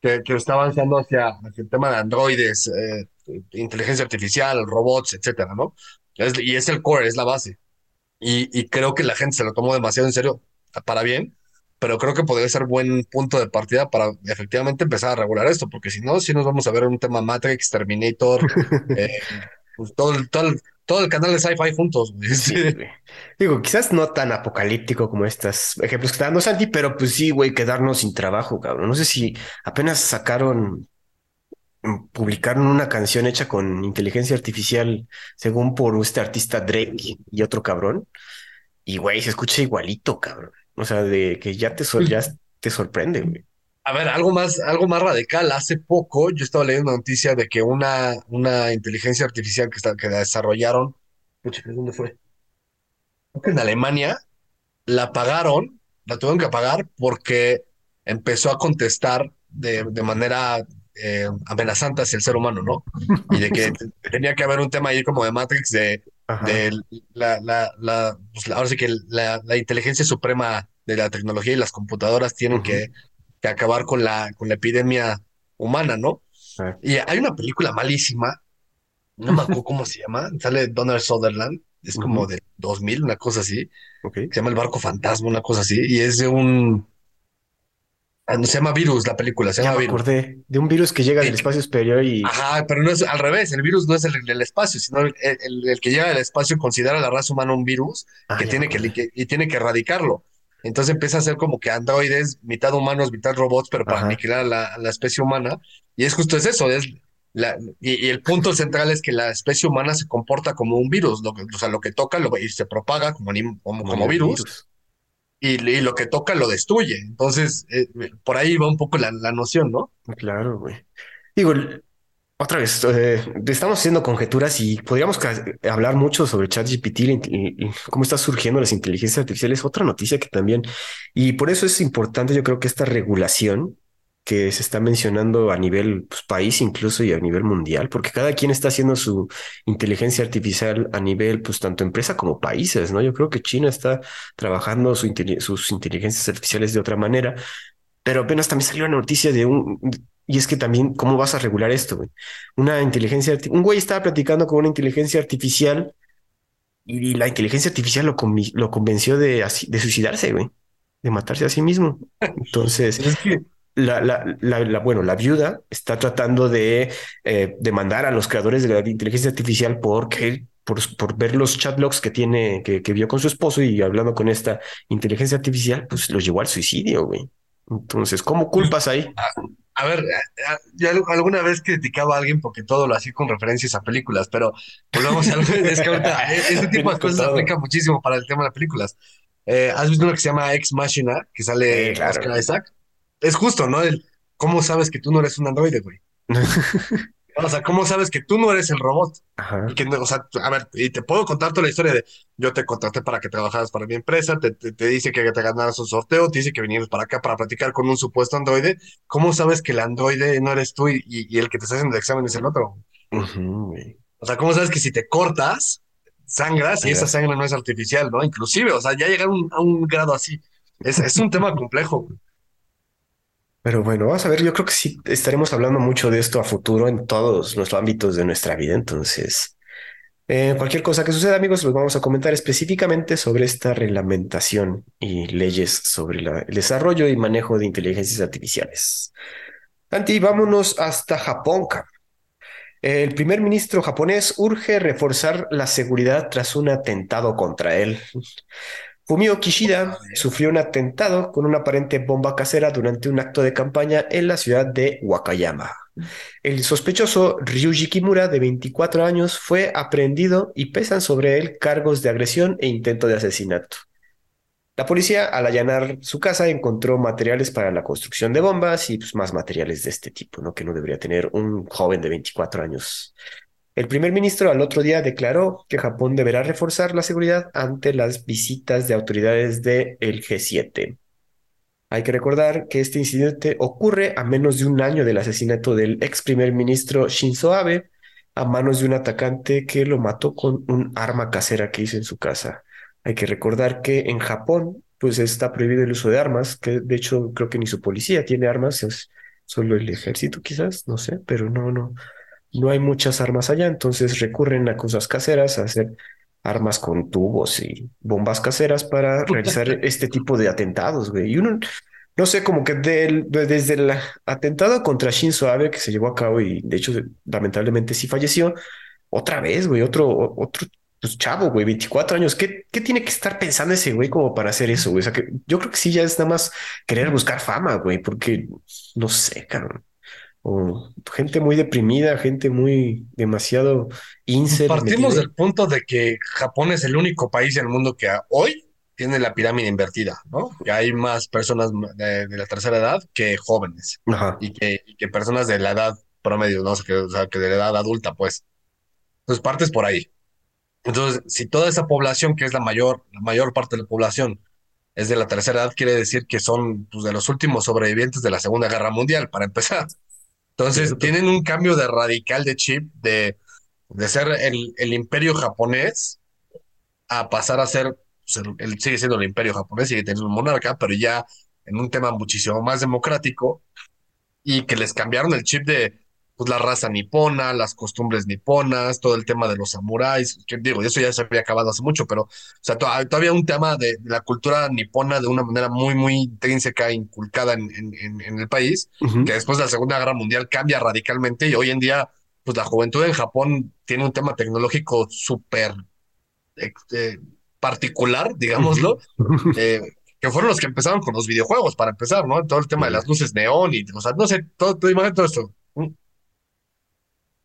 que, que está avanzando hacia, el tema de androides, eh, inteligencia artificial, robots, etcétera, ¿no? y es el core, es la base. Y, y creo que la gente se lo tomó demasiado en serio, para bien, pero creo que podría ser buen punto de partida para efectivamente empezar a regular esto, porque si no, si nos vamos a ver un tema Matrix, Terminator, eh, pues todo, el, todo, el, canal de sci-fi juntos. Digo, quizás no tan apocalíptico como estos ejemplos que está dando Santi, pero pues sí, güey, quedarnos sin trabajo, cabrón. No sé si apenas sacaron, mm, publicaron una canción hecha con inteligencia artificial, según por este artista Drake y otro cabrón. Y güey, se escucha igualito, cabrón. O sea, de que ya te, ya te sorprende, güey. A ver, algo más, algo más radical. Hace poco yo estaba leyendo una noticia de que una, una inteligencia artificial que, está, que desarrollaron, ¿dónde fue? Creo que en Alemania la pagaron, la tuvieron que pagar porque empezó a contestar de, de manera eh, amenazante hacia el ser humano, ¿no? Y de que tenía que haber un tema ahí como de Matrix de, de la, la, la, pues ahora sí que la, la, inteligencia suprema de la tecnología y las computadoras tienen que, que, acabar con la, con la epidemia humana, ¿no? Y hay una película malísima, no me acuerdo cómo se llama, sale Donald Sutherland, es como de 2000, una cosa así, se llama El Barco Fantasma, una cosa así, y es de un se llama virus la película, se llama me acordé de un virus que llega del espacio superior y. Ajá, pero no es al revés, el virus no es el del espacio, sino el, que llega del espacio considera a la raza humana un virus ah, que tiene que, y tiene que erradicarlo. Entonces empieza a ser como que androides, mitad humanos, mitad robots, pero para aniquilar a la, especie humana. Y es justo eso, es la, y, el punto central es que la especie humana se comporta como un virus, lo, o sea, lo que toca lo, y se propaga como, como, como virus y, lo que toca lo destruye. Entonces, eh, por ahí va un poco la, noción, ¿no? Claro, güey. Digo, otra vez, eh, estamos haciendo conjeturas y podríamos hablar mucho sobre ChatGPT y, cómo está surgiendo las inteligencias artificiales. Otra noticia que también, y por eso es importante, yo creo que esta regulación que se está mencionando a nivel pues, país incluso y a nivel mundial, porque cada quien está haciendo su inteligencia artificial a nivel, pues tanto empresa como países, ¿no? Yo creo que China está trabajando sus inteligencias artificiales de otra manera, pero apenas también salió una noticia de un, y es que también, ¿cómo vas a regular esto? Güey? Una inteligencia, un güey estaba platicando con una inteligencia artificial y la inteligencia artificial lo, lo convenció de, de suicidarse, güey, de matarse a sí mismo. Entonces, es que la, la, la, bueno, la viuda está tratando de eh, demandar a los creadores de la inteligencia artificial porque por, por ver los chatlogs que tiene, que, que vio con su esposo y hablando con esta inteligencia artificial, pues lo llevó al suicidio, güey. Entonces, ¿cómo culpas ahí? A, ver, yo alguna vez criticaba a alguien porque todo lo hacía con referencias a películas, pero volvamos a es que ahorita ese tipo de cosas aplica muchísimo para el tema de las películas. Eh, ¿Has visto uno que se llama Ex Machina, que sale Oscar Isaac? Es justo, ¿no? El, ¿Cómo sabes que tú no eres un androide, güey? O sea, ¿cómo sabes que tú no eres el robot? Y que, o sea, a ver, y te puedo contar toda la historia de yo te contraté para que trabajaras para mi empresa, te, te, dice que te ganaras un sorteo, te dice que vinieras para acá para platicar con un supuesto androide. ¿Cómo sabes que el androide no eres tú y, y el que te está haciendo el examen es el otro? o sea, ¿cómo sabes que si te cortas, sangras y esa sangre no es artificial, ¿no? Inclusive, o sea, ya llegar a un grado así. Es, es un tema complejo. Pero bueno, vamos a ver, yo creo que sí estaremos hablando mucho de esto a futuro en todos los ámbitos de nuestra vida. Entonces, eh, cualquier cosa que suceda, amigos, los vamos a comentar específicamente sobre esta reglamentación y leyes sobre el desarrollo y manejo de inteligencias artificiales. Anti, vámonos hasta Japón. El primer ministro japonés urge reforzar la seguridad tras un atentado contra él. Fumio Kishida sufrió un atentado con una aparente bomba casera durante un acto de campaña en la ciudad de Wakayama. El sospechoso Ryuji Kimura, de 24 años, fue aprehendido y pesan sobre él cargos de agresión e intento de asesinato. La policía, al allanar su casa, encontró materiales para la construcción de bombas y pues, más materiales de este tipo, ¿no? que no debería tener un joven de 24 años. El primer ministro al otro día declaró que Japón deberá reforzar la seguridad ante las visitas de autoridades del G7. Hay que recordar que este incidente ocurre a menos de un año del asesinato del ex primer ministro Shinzo Abe a manos de un atacante que lo mató con un arma casera que hizo en su casa. Hay que recordar que en Japón pues está prohibido el uso de armas, que de hecho creo que ni su policía tiene armas, es solo el ejército quizás, no sé, pero no, no, no hay muchas armas allá, entonces recurren a cosas caseras, a hacer armas con tubos y bombas caseras para realizar este tipo de atentados, güey. Y uno, no sé, como que desde el atentado contra Shinzo Abe que se llevó a cabo y de hecho lamentablemente sí falleció, otra vez, güey, otro, otro pues, chavo, güey, 24 años. ¿Qué, ¿Qué tiene que estar pensando ese güey como para hacer eso, güey? O sea, que yo creo que sí ya es nada más querer buscar fama, güey, porque no sé, cabrón o gente muy deprimida, gente muy demasiado incel. Partimos del punto de que Japón es el único país en el mundo que hoy tiene la pirámide invertida, ¿no? Que hay más personas de, la tercera edad que jóvenes Y, que, que, personas de la edad promedio, ¿no? O sea, que, o sea, que de la edad adulta, pues. Entonces partes por ahí. Entonces, si toda esa población, que es la mayor, la mayor parte de la población, es de la tercera edad, quiere decir que son pues, de los últimos sobrevivientes de la Segunda Guerra Mundial, para empezar. Entonces, tienen un cambio de radical de chip de, de ser el, el imperio japonés a pasar a ser, pues, él sigue siendo el imperio japonés, sigue teniendo un monarca, pero ya en un tema muchísimo más democrático y que les cambiaron el chip de pues, la raza nipona, las costumbres niponas, todo el tema de los samuráis, que digo, eso ya se había acabado hace mucho, pero o sea, todavía un tema de, la cultura nipona de una manera muy, muy intrínseca, inculcada en, en, en el país, que después de la Segunda Guerra Mundial cambia radicalmente y hoy en día, pues la juventud en Japón tiene un tema tecnológico súper eh, particular, digámoslo. Eh, que fueron los que empezaron con los videojuegos, para empezar, ¿no? Todo el tema de las luces neón y, o sea, no sé, todo, todo, todo esto.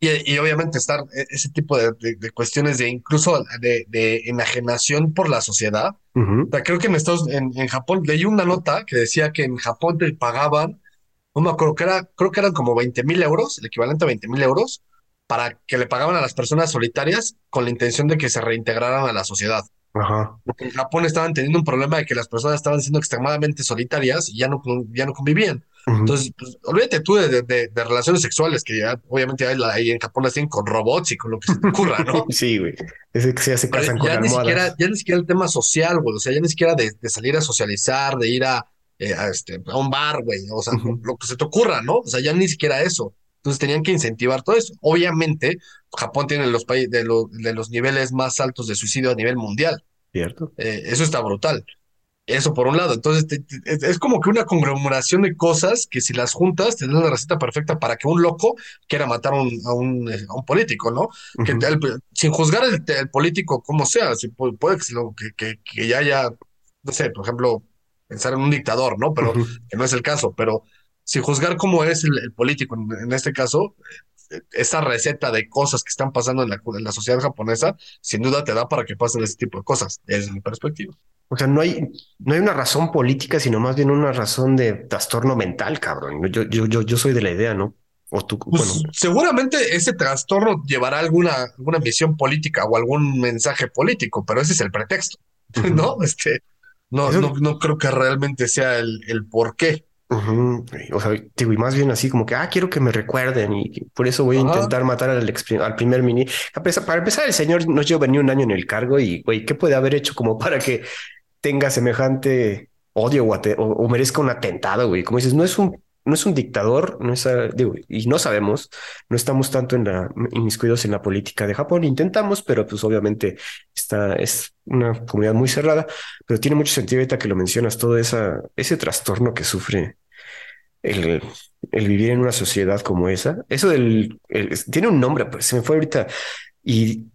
Y, obviamente estar e, ese tipo de, cuestiones de incluso de, enajenación por la sociedad. creo que en, Estados, en, Japón leí una nota que decía que en Japón te pagaban, no me acuerdo que era, creo que eran como 20 mil euros, el equivalente a 20 mil euros, para que le pagaban a las personas solitarias con la intención de que se reintegraran a la sociedad. Ajá. Porque en Japón estaban teniendo un problema de que las personas estaban siendo extremadamente solitarias y ya no, ya no convivían. Entonces, pues, olvídate tú de, de- de relaciones sexuales, que ya obviamente hay la- ahí en Japón las tienen con robots y con lo que se te ocurra, ¿no? Sí, güey. Ese que se se Pero casan con ya ni siquiera, ya ni siquiera el tema social, güey. O sea, ya ni siquiera de, de salir a socializar, de ir a, eh, a, este, a un bar, güey. O sea, lo que se te ocurra, ¿no? O sea, ya ni siquiera eso. Entonces tenían que incentivar todo eso. Obviamente, Japón tiene los países de, lo- de los niveles más altos de suicidio a nivel mundial. ¿Cierto? Eh, eso está brutal. Eso por un lado. Entonces, te- te- es, como que una conglomeración de cosas que si las juntas te dan la receta perfecta para que un loco quiera matar a un, a un, eh, a un político, ¿no? Que el- sin juzgar el, el político como sea, si pu- puede que, que, que, ya haya, no sé, por ejemplo, pensar en un dictador, ¿no? Pero que no es el caso, pero sin juzgar cómo es el, el político en, en este caso, eh, esta receta de cosas que están pasando en la, en la sociedad japonesa, sin duda te da para que pasen ese tipo de cosas, desde mi perspectiva. O sea, no hay, no hay una razón política, sino más bien una razón de trastorno mental, cabrón. Yo, yo, yo, yo soy de la idea, ¿no? O tú, bueno, Pues seguramente ese trastorno llevará alguna, alguna misión política o algún mensaje político, pero ese es el pretexto. ¿no? Este, no, Eso- no, no creo que realmente sea el, el por qué. O sea, digo, y más bien así como que, ah, quiero que me recuerden y por eso voy a Ajá. intentar matar al, ex- al primer ministro. Para empezar, el señor no lleva ni un año en el cargo y, güey, ¿qué puede haber hecho como para que tenga semejante odio o, ate- o- o merezca un atentado, güey? Como dices, no es un, no es un dictador, no es, ah, digo, y no sabemos, no estamos tanto en la, inmiscuidos en la política de Japón. Intentamos, pero pues obviamente esta es una comunidad muy cerrada, pero tiene mucho sentido ahorita que lo mencionas, todo esa, ese trastorno que sufre el, el vivir en una sociedad como esa. Eso del, el- tiene un nombre, pues se me fue ahorita. Y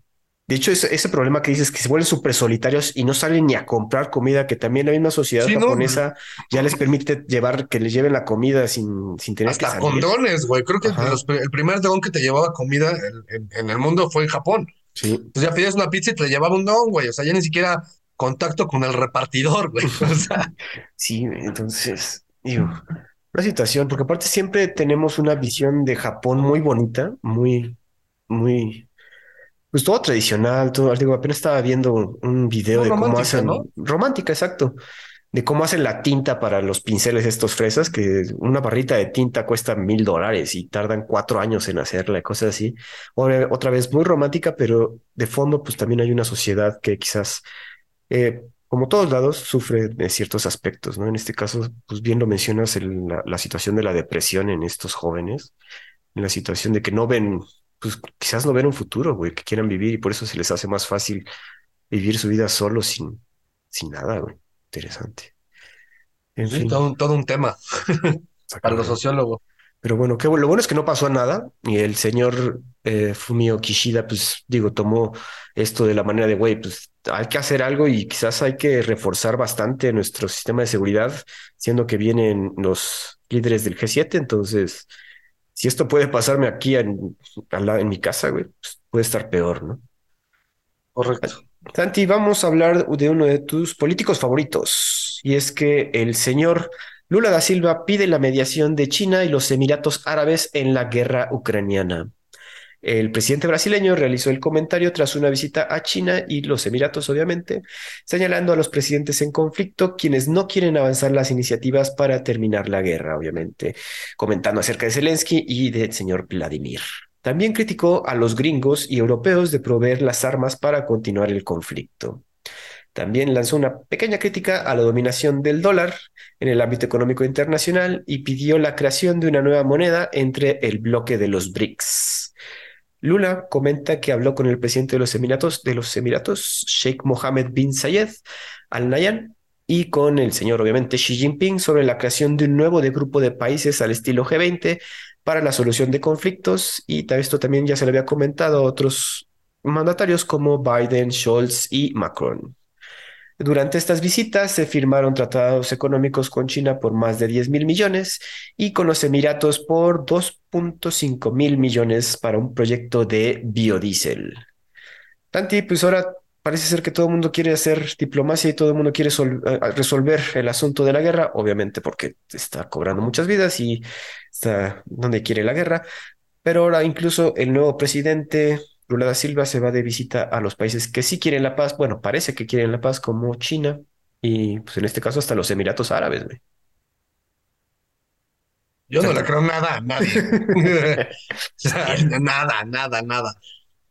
de hecho, ese, ese problema que dices que se vuelven súper solitarios y no salen ni a comprar comida, que también la misma sociedad Sí, no, japonesa ya les permite llevar, que les lleven la comida sin, sin tener que hasta salir. con drones, güey. Creo que los el primer dron que te llevaba comida en, en- en el mundo fue en Japón. Sí, Entonces ya pedías una pizza y te llevaba un don, güey. O sea, ya ni siquiera contacto con el repartidor, güey. O sea, sí, entonces, digo, una situación, porque aparte siempre tenemos una visión de Japón muy bonita, muy, muy, pues todo tradicional, todo, digo, apenas estaba viendo un, video de cómo hacen, ¿no? romántica, exacto, de cómo hacen la tinta para los pinceles estos fresas, que una barrita de tinta cuesta mil dólares y tardan cuatro años en hacerla, y cosas así. Otra, otra vez muy romántica, pero de fondo, pues también hay una sociedad que quizás eh, como todos lados, sufre de ciertos aspectos, ¿no? En este caso, pues bien lo mencionas, el- la, la situación de la depresión en estos jóvenes, en la situación de que no ven, pues quizás no ven un futuro, güey, que quieran vivir y por eso se les hace más fácil vivir su vida solo sin, sin nada, güey. Interesante. En sí, fin, todo, un- todo un tema para los sociólogos. Pero bueno, qué bueno. Lo bueno es que no pasó nada y el señor eh, Fumio Kishida, pues digo, tomó esto de la manera de, güey, pues hay que hacer algo y quizás hay que reforzar bastante nuestro sistema de seguridad, siendo que vienen los líderes del G7. Entonces, si esto puede pasarme aquí en, en mi casa, güey, pues puede estar peor, ¿no? Correcto. Santi, vamos a hablar de uno de tus políticos favoritos, y es que el señor Lula da Silva pide la mediación de China y los Emiratos Árabes en la guerra ucraniana. El presidente brasileño realizó el comentario tras una visita a China y los Emiratos, obviamente, señalando a los presidentes en conflicto, quienes no quieren avanzar las iniciativas para terminar la guerra, obviamente, comentando acerca de Zelensky y del señor Vladimir. También criticó a los gringos y europeos de proveer las armas para continuar el conflicto. También lanzó una pequeña crítica a la dominación del dólar en el ámbito económico internacional y pidió la creación de una nueva moneda entre el bloque de los BRICS. Lula comenta que habló con el presidente de los Emiratos, de los Emiratos, Sheikh Mohammed bin Zayed Al Nahyan, y con el señor, obviamente, Xi Jinping sobre la creación de un nuevo grupo de países al estilo G20 para la solución de conflictos. Y esto también ya se le había comentado a otros mandatarios como Biden, Scholz y Macron. Durante estas visitas se firmaron tratados económicos con China por más de 10 mil millones y con los Emiratos por 2.5 mil millones para un proyecto de biodiesel. Tanti, pues ahora parece ser que todo el mundo quiere hacer diplomacia y todo el mundo quiere resolver el asunto de la guerra, obviamente porque está cobrando muchas vidas y está donde quiere la guerra. Pero ahora incluso el nuevo presidente Lula da Silva se va de visita a los países que sí quieren la paz, bueno, parece que quieren la paz, como China y pues en este caso hasta los Emiratos Árabes, güey. Yo no le creo nada a nadie. O sea, nada, nada, nada.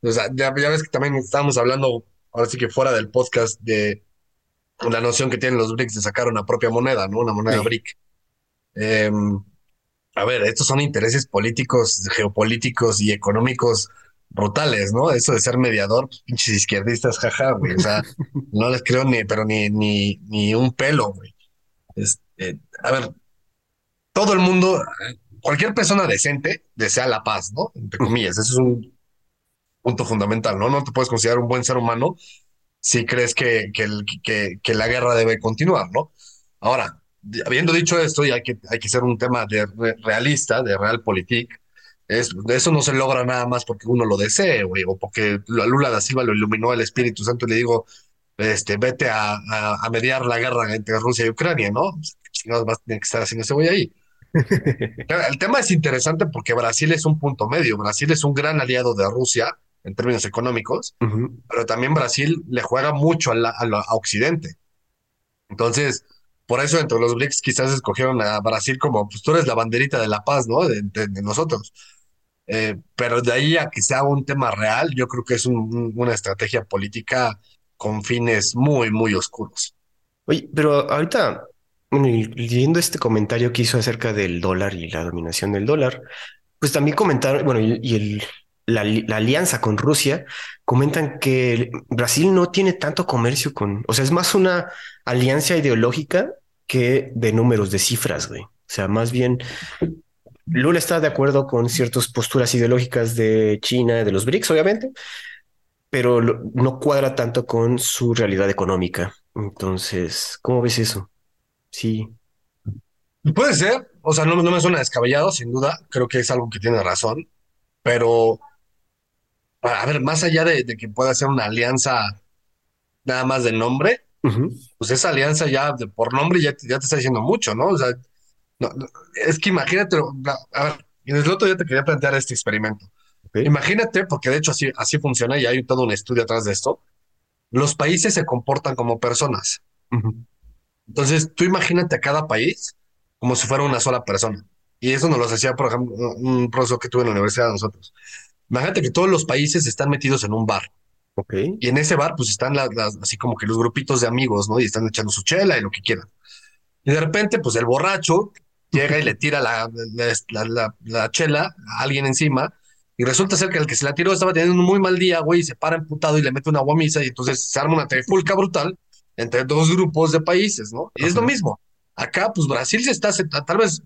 O sea, ya, ya ves que también estábamos hablando, ahora sí que fuera del podcast, de la noción que tienen los BRICS de sacar una propia moneda, ¿no? Una moneda Sí. BRIC. Em, a ver, estos son intereses políticos, geopolíticos y económicos brutales, ¿no? Eso de ser mediador, pues, pinches izquierdistas, jaja, güey. O sea, no les creo ni, pero ni, ni, ni un pelo, güey. Este, a ver, todo el mundo, cualquier persona decente desea la paz, ¿no? Entre comillas, eso es un punto fundamental, ¿no? No te puedes considerar un buen ser humano si crees que, que, el- que, que la guerra debe continuar, ¿no? Ahora, habiendo dicho esto, y hay que, hay que ser un tema de re- realista, de realpolitik, es, eso no se logra nada más porque uno lo desee, güey, o porque Lula Lula da Silva lo iluminó el Espíritu Santo y le digo, este, vete a, a, a mediar la guerra entre Rusia y Ucrania, ¿no? Pues, ¿Qué chingados vas a tener que estar haciendo ese güey ahí? El tema es interesante porque Brasil es un punto medio. Brasil es un gran aliado de Rusia en términos económicos, pero también Brasil le juega mucho a, la- a la- a Occidente. Entonces, por eso entre los BRICS quizás escogieron a Brasil como, pues tú eres la banderita de la paz, ¿no? De, de- de nosotros. Eh, pero de ahí a que sea un tema real, yo creo que es un- un- una estrategia política con fines muy, muy oscuros. Oye, pero ahorita, leyendo este comentario que hizo acerca del dólar y la dominación del dólar, pues también comentaron, bueno, y, el, la, la alianza con Rusia, comentan que Brasil no tiene tanto comercio con, o sea, es más una alianza ideológica que de números, de cifras, güey. O sea, más bien, Lula está de acuerdo con ciertas posturas ideológicas de China, de los BRICS, obviamente, pero no cuadra tanto con su realidad económica. Entonces, ¿cómo ves eso? Sí. Puede ser, o sea, no, no me suena descabellado, sin duda, creo que es algo que tiene razón, pero a ver, más allá de, de que pueda ser una alianza nada más de nombre, pues esa alianza ya de, por nombre ya, te- ya te está diciendo mucho, ¿no? O sea, no, no, es que imagínate, a ver, el otro día te quería plantear este experimento. Imagínate, porque de hecho así, así funciona y hay todo un estudio atrás de esto, los países se comportan como personas. Entonces, tú imagínate a cada país como si fuera una sola persona. Y eso nos lo hacía, por ejemplo, un profesor que tuve en la universidad de nosotros. Imagínate que todos los países están metidos en un bar. Ok. Y en ese bar, pues están las, las- así como que los grupitos de amigos, ¿no? Y están echando su chela y lo que quieran. Y de repente, pues el borracho llega y le tira la, la, la- la- la chela a alguien encima. Y resulta ser que el que se la tiró estaba teniendo un muy mal día, güey, y se para emputado y le mete una guamisa. Y entonces se arma una trifulca brutal entre dos grupos de países, ¿no? Y es lo mismo. Acá, pues Brasil se está, tal vez,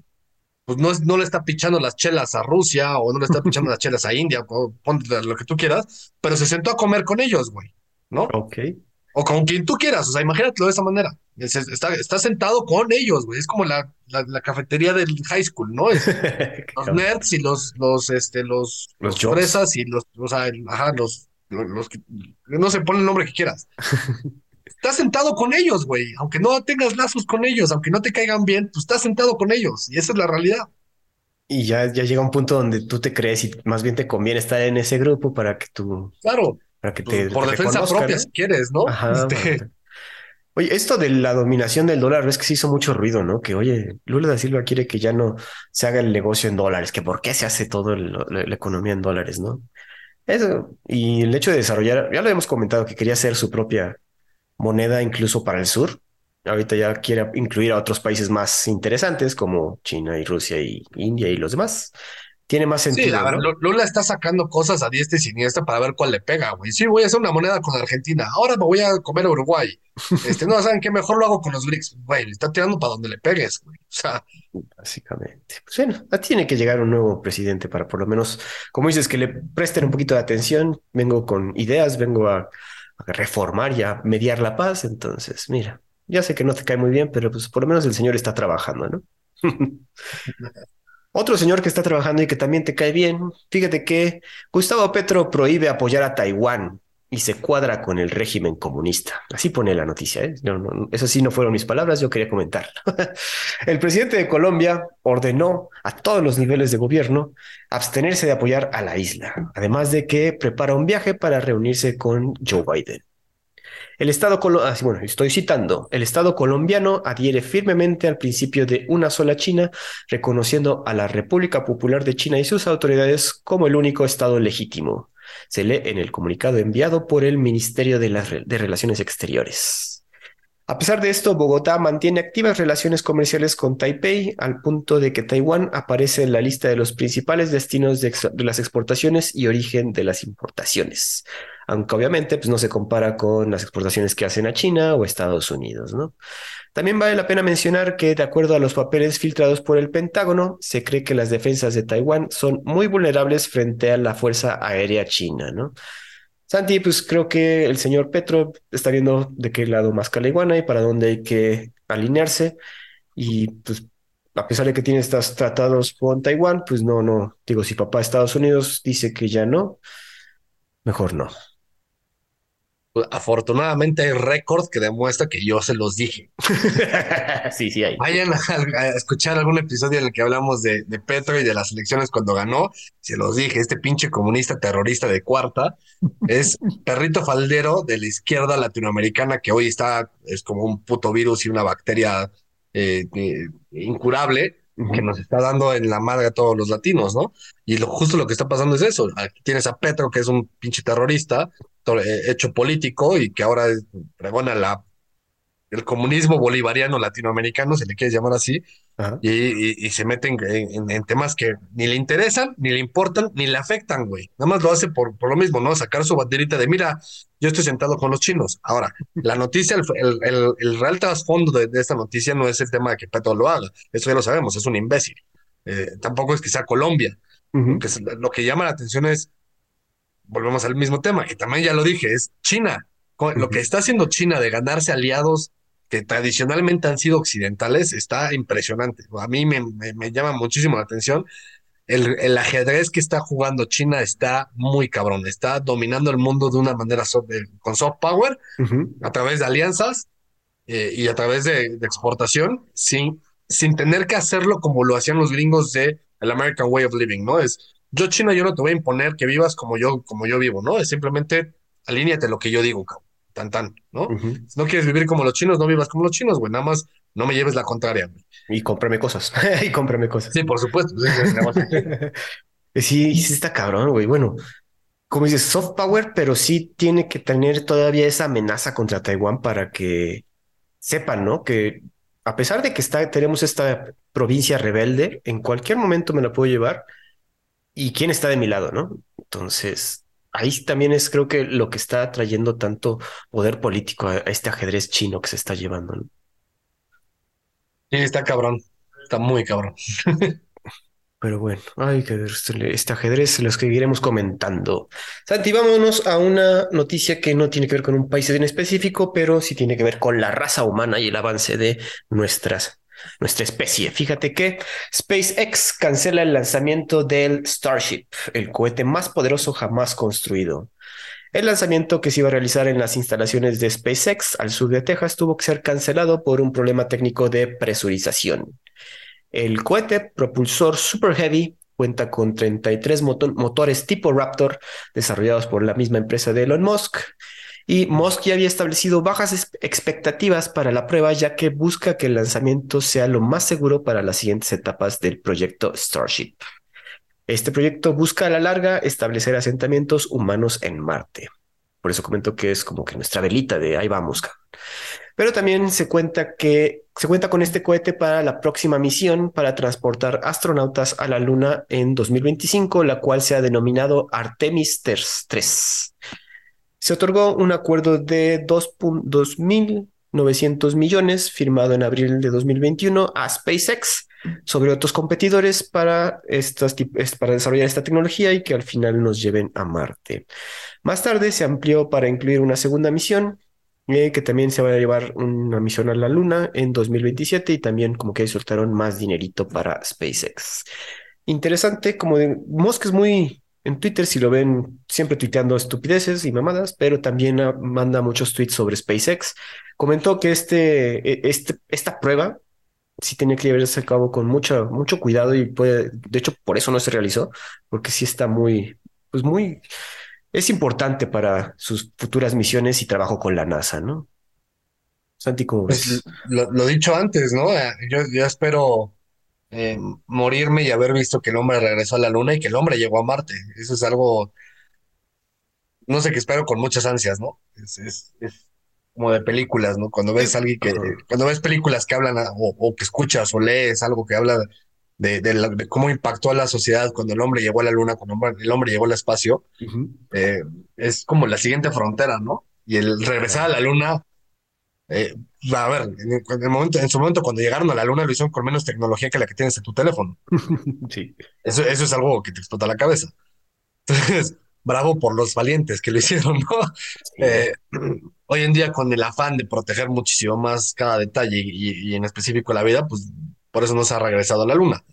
pues no, es- no le está pichando las chelas a Rusia o no le está pichando las chelas a India, o ponte lo que tú quieras, pero se sentó a comer con ellos, güey, ¿no? Ok. O con quien tú quieras, o sea, imagínatelo de esa manera. Es- es- está, está sentado con ellos, güey. Es como la, la, la cafetería del high school, ¿no? Es los nerds y los, los, este, los, Los los fresas y los, o sea, el- ajá, los, los, los que, no se pone el nombre que quieras. Estás sentado con ellos, güey. Aunque no tengas lazos con ellos, aunque no te caigan bien, pues estás sentado con ellos. Y esa es la realidad. Y ya, ya llega un punto donde tú te crees y más bien te conviene estar en ese grupo para que tú, Claro, para que pues, te, por te defensa propia, ¿no? si quieres, ¿no? Ajá. Este. Oye, esto de la dominación del dólar, ves que se hizo mucho ruido, ¿no? Que, oye, Lula da Silva quiere que ya no se haga el negocio en dólares, que por qué se hace todo el- la, la economía en dólares, ¿no? Eso, y el hecho de desarrollar, ya lo hemos comentado, que quería hacer su propia moneda incluso para el sur. Ahorita ya quiere incluir a otros países más interesantes como China y Rusia y India y los demás. Tiene más Sí, sentido, ¿no? Lu- Lula está sacando cosas a diestra y siniestra para ver cuál le pega, güey. Sí, voy a hacer una moneda con Argentina. Ahora me voy a comer a Uruguay. Este, no, ¿saben qué? Mejor lo hago con los BRICS. Güey, le está tirando para donde le pegues, güey. O sea, Básicamente. Pues bueno, tiene que llegar un nuevo presidente para por lo menos, como dices, que le presten un poquito de atención. Vengo con ideas, vengo a, a reformar y a mediar la paz. Entonces, mira, ya sé que no te cae muy bien, pero pues por lo menos el señor está trabajando, ¿no? Otro señor que está trabajando y que también te cae bien, fíjate que Gustavo Petro prohíbe apoyar a Taiwán y se cuadra con el régimen comunista. Así pone la noticia. ¿eh? No, eso sí no fueron mis palabras, yo quería comentar. el presidente de Colombia ordenó a todos los niveles de gobierno abstenerse de apoyar a la isla, además de que prepara un viaje para reunirse con Joe Biden. El Estado ah, bueno, estoy citando, el Estado colombiano adhiere firmemente al principio de una sola China, reconociendo a la República Popular de China y sus autoridades como el único Estado legítimo. Se lee en el comunicado enviado por el Ministerio de, de Relaciones Exteriores. A pesar de esto, Bogotá mantiene activas relaciones comerciales con Taipei al punto de que Taiwán aparece en la lista de los principales destinos de, de las exportaciones y origen de las importaciones aunque obviamente pues, no se compara con las exportaciones que hacen a China o Estados Unidos, ¿no? También vale la pena mencionar que, de acuerdo a los papeles filtrados por el Pentágono, se cree que las defensas de Taiwán son muy vulnerables frente a la Fuerza Aérea China, ¿no? Santi, pues creo que el señor Petro está viendo de qué lado más iguana y para dónde hay que alinearse. Y pues a pesar de que tiene estos tratados con Taiwán, pues no, no, digo, si papá Estados Unidos dice que ya no, mejor no afortunadamente hay récord que demuestra que yo se los dije. sí, sí hay. Vayan a, escuchar algún episodio en el que hablamos de, Petro y de las elecciones cuando ganó. Se los dije, este pinche comunista terrorista de cuarta es perrito faldero de la izquierda latinoamericana que hoy está, es como un puto virus y una bacteria eh, eh, incurable que nos está dando en la madre a todos los latinos, ¿no? Y lo, justo lo que está pasando es eso. Aquí tienes a Petro, que es un pinche terrorista, eh, hecho político y que ahora pregona la, el comunismo bolivariano latinoamericano, se le quiere llamar así, y, se meten en, temas que ni le interesan, ni le importan, ni le afectan, güey. Nada más lo hace por, por lo mismo, ¿no? Sacar su banderita de, mira, yo estoy sentado con los chinos. Ahora, la noticia, el, el, real trasfondo de, esta noticia no es el tema de que Petro lo haga, eso ya lo sabemos, es un imbécil. Eh, tampoco es que sea Colombia. lo que llama la atención es, volvemos al mismo tema, y también ya lo dije, es China. Lo que está haciendo China de ganarse aliados que tradicionalmente han sido occidentales, está impresionante. A mí me, me, llama muchísimo la atención. El, el, ajedrez que está jugando China está muy cabrón, está dominando el mundo de una manera con soft power, a través de alianzas eh, y a través de, exportación, sin, sin tener que hacerlo como lo hacían los gringos de el American Way of Living, ¿no? Es, yo China, yo no te voy a imponer que vivas como yo, como yo vivo, ¿no? Es simplemente alíñate lo que yo digo, cabrón tan tan, ¿no? Si no quieres vivir como los chinos, no vivas como los chinos, güey, nada más no me lleves la contraria. Y cómprame cosas, y cómprame cosas. Sí, por supuesto. sí, sí está cabrón, güey. Bueno, como dices, soft power, pero sí tiene que tener todavía esa amenaza contra Taiwán para que sepan, ¿no? Que a pesar de que está, tenemos esta provincia rebelde, en cualquier momento me la puedo llevar y quién está de mi lado, ¿no? Entonces, ahí también es creo que lo que está trayendo tanto poder político a, este ajedrez chino que se está llevando. Sí, está cabrón, está muy cabrón. Pero bueno, hay que ver este, este ajedrez, se lo seguiremos comentando. Santi, vámonos a una noticia que no tiene que ver con un país en específico, pero sí tiene que ver con la raza humana y el avance de nuestras nuestra especie. Fíjate que SpaceX cancela el lanzamiento del Starship, el cohete más poderoso jamás construido. El lanzamiento que se iba a realizar en las instalaciones de SpaceX al sur de Texas tuvo que ser cancelado por un problema técnico de presurización. El cohete propulsor Super Heavy cuenta con 33 motores tipo Raptor desarrollados por la misma empresa de Elon Musk y Musk ya había establecido bajas expectativas para la prueba, ya que busca que el lanzamiento sea lo más seguro para las siguientes etapas del proyecto Starship. Este proyecto busca a la larga establecer asentamientos humanos en Marte. Por eso comento que es como que nuestra velita de ahí vamos. Pero también se cuenta que se cuenta con este cohete para la próxima misión para transportar astronautas a la Luna en 2025, la cual se ha denominado Artemis 3 se otorgó un acuerdo de 2.900 millones firmado en abril de 2021 a SpaceX sobre otros competidores para, desarrollar esta tecnología y que al final nos lleven a Marte. Más tarde se amplió para incluir una segunda misión eh, que también se va a llevar una misión a la Luna en 2027 y también como que soltaron más dinerito para SpaceX. Interesante, como de, es muy En Twitter, si lo ven, siempre tuiteando estupideces y mamadas, pero también ah, manda muchos tweets sobre SpaceX. Comentó que este, e, este, esta prueba sí tenía que llevarse a cabo con mucho, mucho cuidado y puede, de hecho, por eso no se realizó, porque sí está muy, pues muy, es importante para sus futuras misiones y trabajo con la NASA, ¿no? Santi, ¿cómo Pues lo, lo dicho antes, ¿no? Eh, Yo, yo espero eh, morirme y haber visto que el hombre regresó a la luna y que el hombre llegó a Marte. Eso es algo, no sé, que espero con muchas ansias, ¿no? Es, es, es como de películas, ¿no? Cuando ves alguien que, cuando ves películas que hablan a- o, o que escuchas o lees algo que habla de, de, la- de cómo impactó a la sociedad cuando el hombre llegó a la luna, cuando el hombre, llegó al espacio, eh, es como la siguiente frontera, ¿no? Y el regresar a la luna, eh, a ver, en, en el momento, en su momento cuando llegaron a la luna lo hicieron con menos tecnología que la que tienes en tu teléfono. Sí. Eso, eso es algo que te explota la cabeza. Entonces, bravo por los valientes que lo hicieron, ¿no? Eh, hoy en día, con el afán de proteger muchísimo más cada detalle y, y en específico la vida, pues por eso no se ha regresado a la Luna.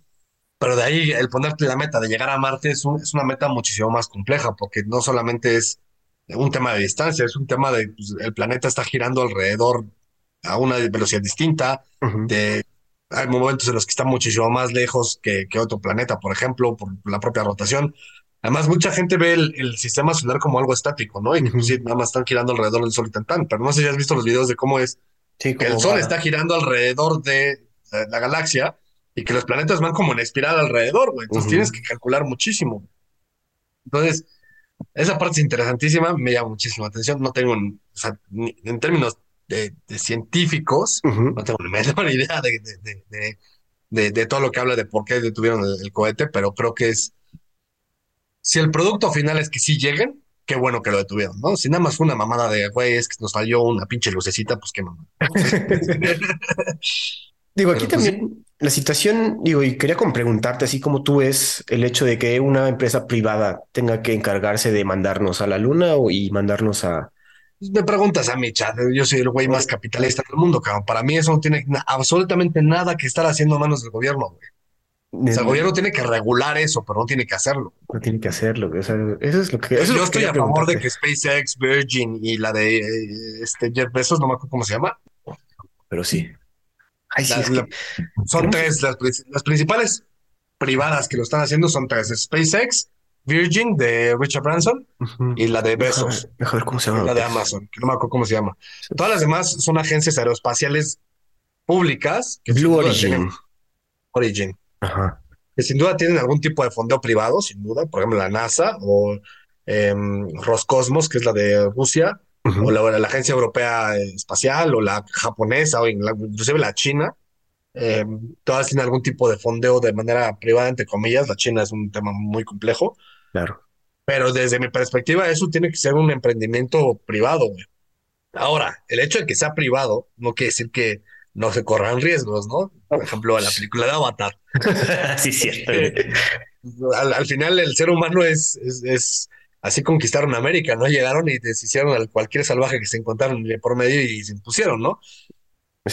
Pero de ahí, el ponerte la meta de llegar a Marte es, un- es una meta muchísimo más compleja, porque no solamente es un tema de distancia, es un tema de pues, el planeta está girando alrededor a una velocidad distinta, de, hay momentos en los que está muchísimo más lejos que, que otro planeta, por ejemplo, por la propia rotación. Además, mucha gente ve el, el sistema solar como algo estático, ¿no? Y pues, sí, nada más están girando alrededor del Sol y tan, tan. Pero no sé si has visto los videos de cómo es Sí, que el Sol va- está girando alrededor de eh, la galaxia y que los planetas van como en espiral alrededor, güey. Entonces tienes que calcular muchísimo. Entonces, esa parte es interesantísima, me llama muchísimo la atención. No tengo, un- o sea, ni- en términos de, de científicos, no tengo ni menor idea de, de, de, todo lo que habla de por qué detuvieron el, el cohete, pero creo que es, si el producto final es que sí lleguen, qué bueno que lo detuvieron, ¿no? Si nada más fue una mamada de, güey, es que nos falló una pinche lucecita, pues qué mamada. Digo, aquí pues, también la situación, digo, y quería como preguntarte, así como tú ves el hecho de que una empresa privada tenga que encargarse de mandarnos a la luna o, y mandarnos a... Me preguntas a mí, chat, yo soy el güey más capitalista del mundo, cabrón. Para mí eso no tiene na- absolutamente nada que estar haciendo a manos del gobierno, güey. O sea, el gobierno tiene que regular eso, pero no tiene que hacerlo. No tiene que hacerlo, güey, o sea, eso es lo que... Eso Yo estoy a favor de que SpaceX, Virgin y la de eh, este Jeff Bezos, no me acuerdo cómo se llama, Pero sí. Ay, sí, La- es la- que... son tres, las, las principales privadas que lo están haciendo son tres, SpaceX, Virgin de Richard Branson y la de Bezos, deja ver cómo se llama. la de Amazon, que no me acuerdo cómo se llama. Todas las demás son agencias aeroespaciales públicas que Blue Origin. tienen- Origin, Ajá. que sin duda tienen algún tipo de fondeo privado, sin duda, por ejemplo la NASA o em, Roscosmos, que es la de Rusia, O la, la Agencia Europea Espacial, o la japonesa, o inclusive la China, eh, todas tienen algún tipo de fondeo de manera privada, entre comillas. La China es un tema muy complejo, Claro. pero desde mi perspectiva, eso tiene que ser un emprendimiento privado, güey. Ahora, el hecho de que sea privado no quiere decir que no se corran riesgos, ¿no? Por ejemplo, la película de Avatar. sí, cierto. Al, al final, el ser humano es, es, es- así conquistaron América, ¿no? Llegaron y deshicieron a cualquier salvaje que se encontraron de por medio y se impusieron, ¿no?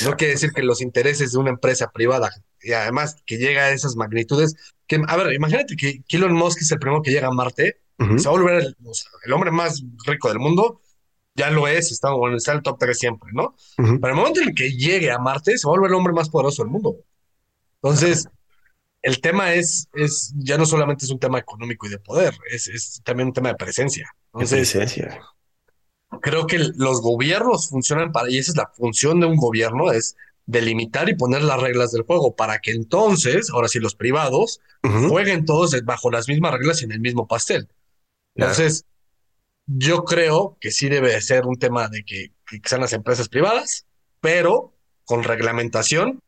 No quiere decir que los intereses de una empresa privada, y además que llega a esas magnitudes, que, a ver, imagínate que Elon Musk es el primero que llega a Marte, se va a volver el, o sea, el hombre más rico del mundo, ya lo es, está, bueno, está en el top 3 siempre, ¿no? Ujú. Pero el momento en el que llegue a Marte, se va a volver el hombre más poderoso del mundo. Entonces, el tema es, es, ya no solamente es un tema económico y de poder, es, es también un tema de presencia. Entonces, presencia. creo que los gobiernos funcionan para, y esa es la función de un gobierno, es delimitar y poner las reglas del juego para que entonces, ahora sí, los privados jueguen todos bajo las mismas reglas y en el mismo pastel. Entonces, yo creo que sí debe de ser un tema de que, que sean las empresas privadas, pero con reglamentación.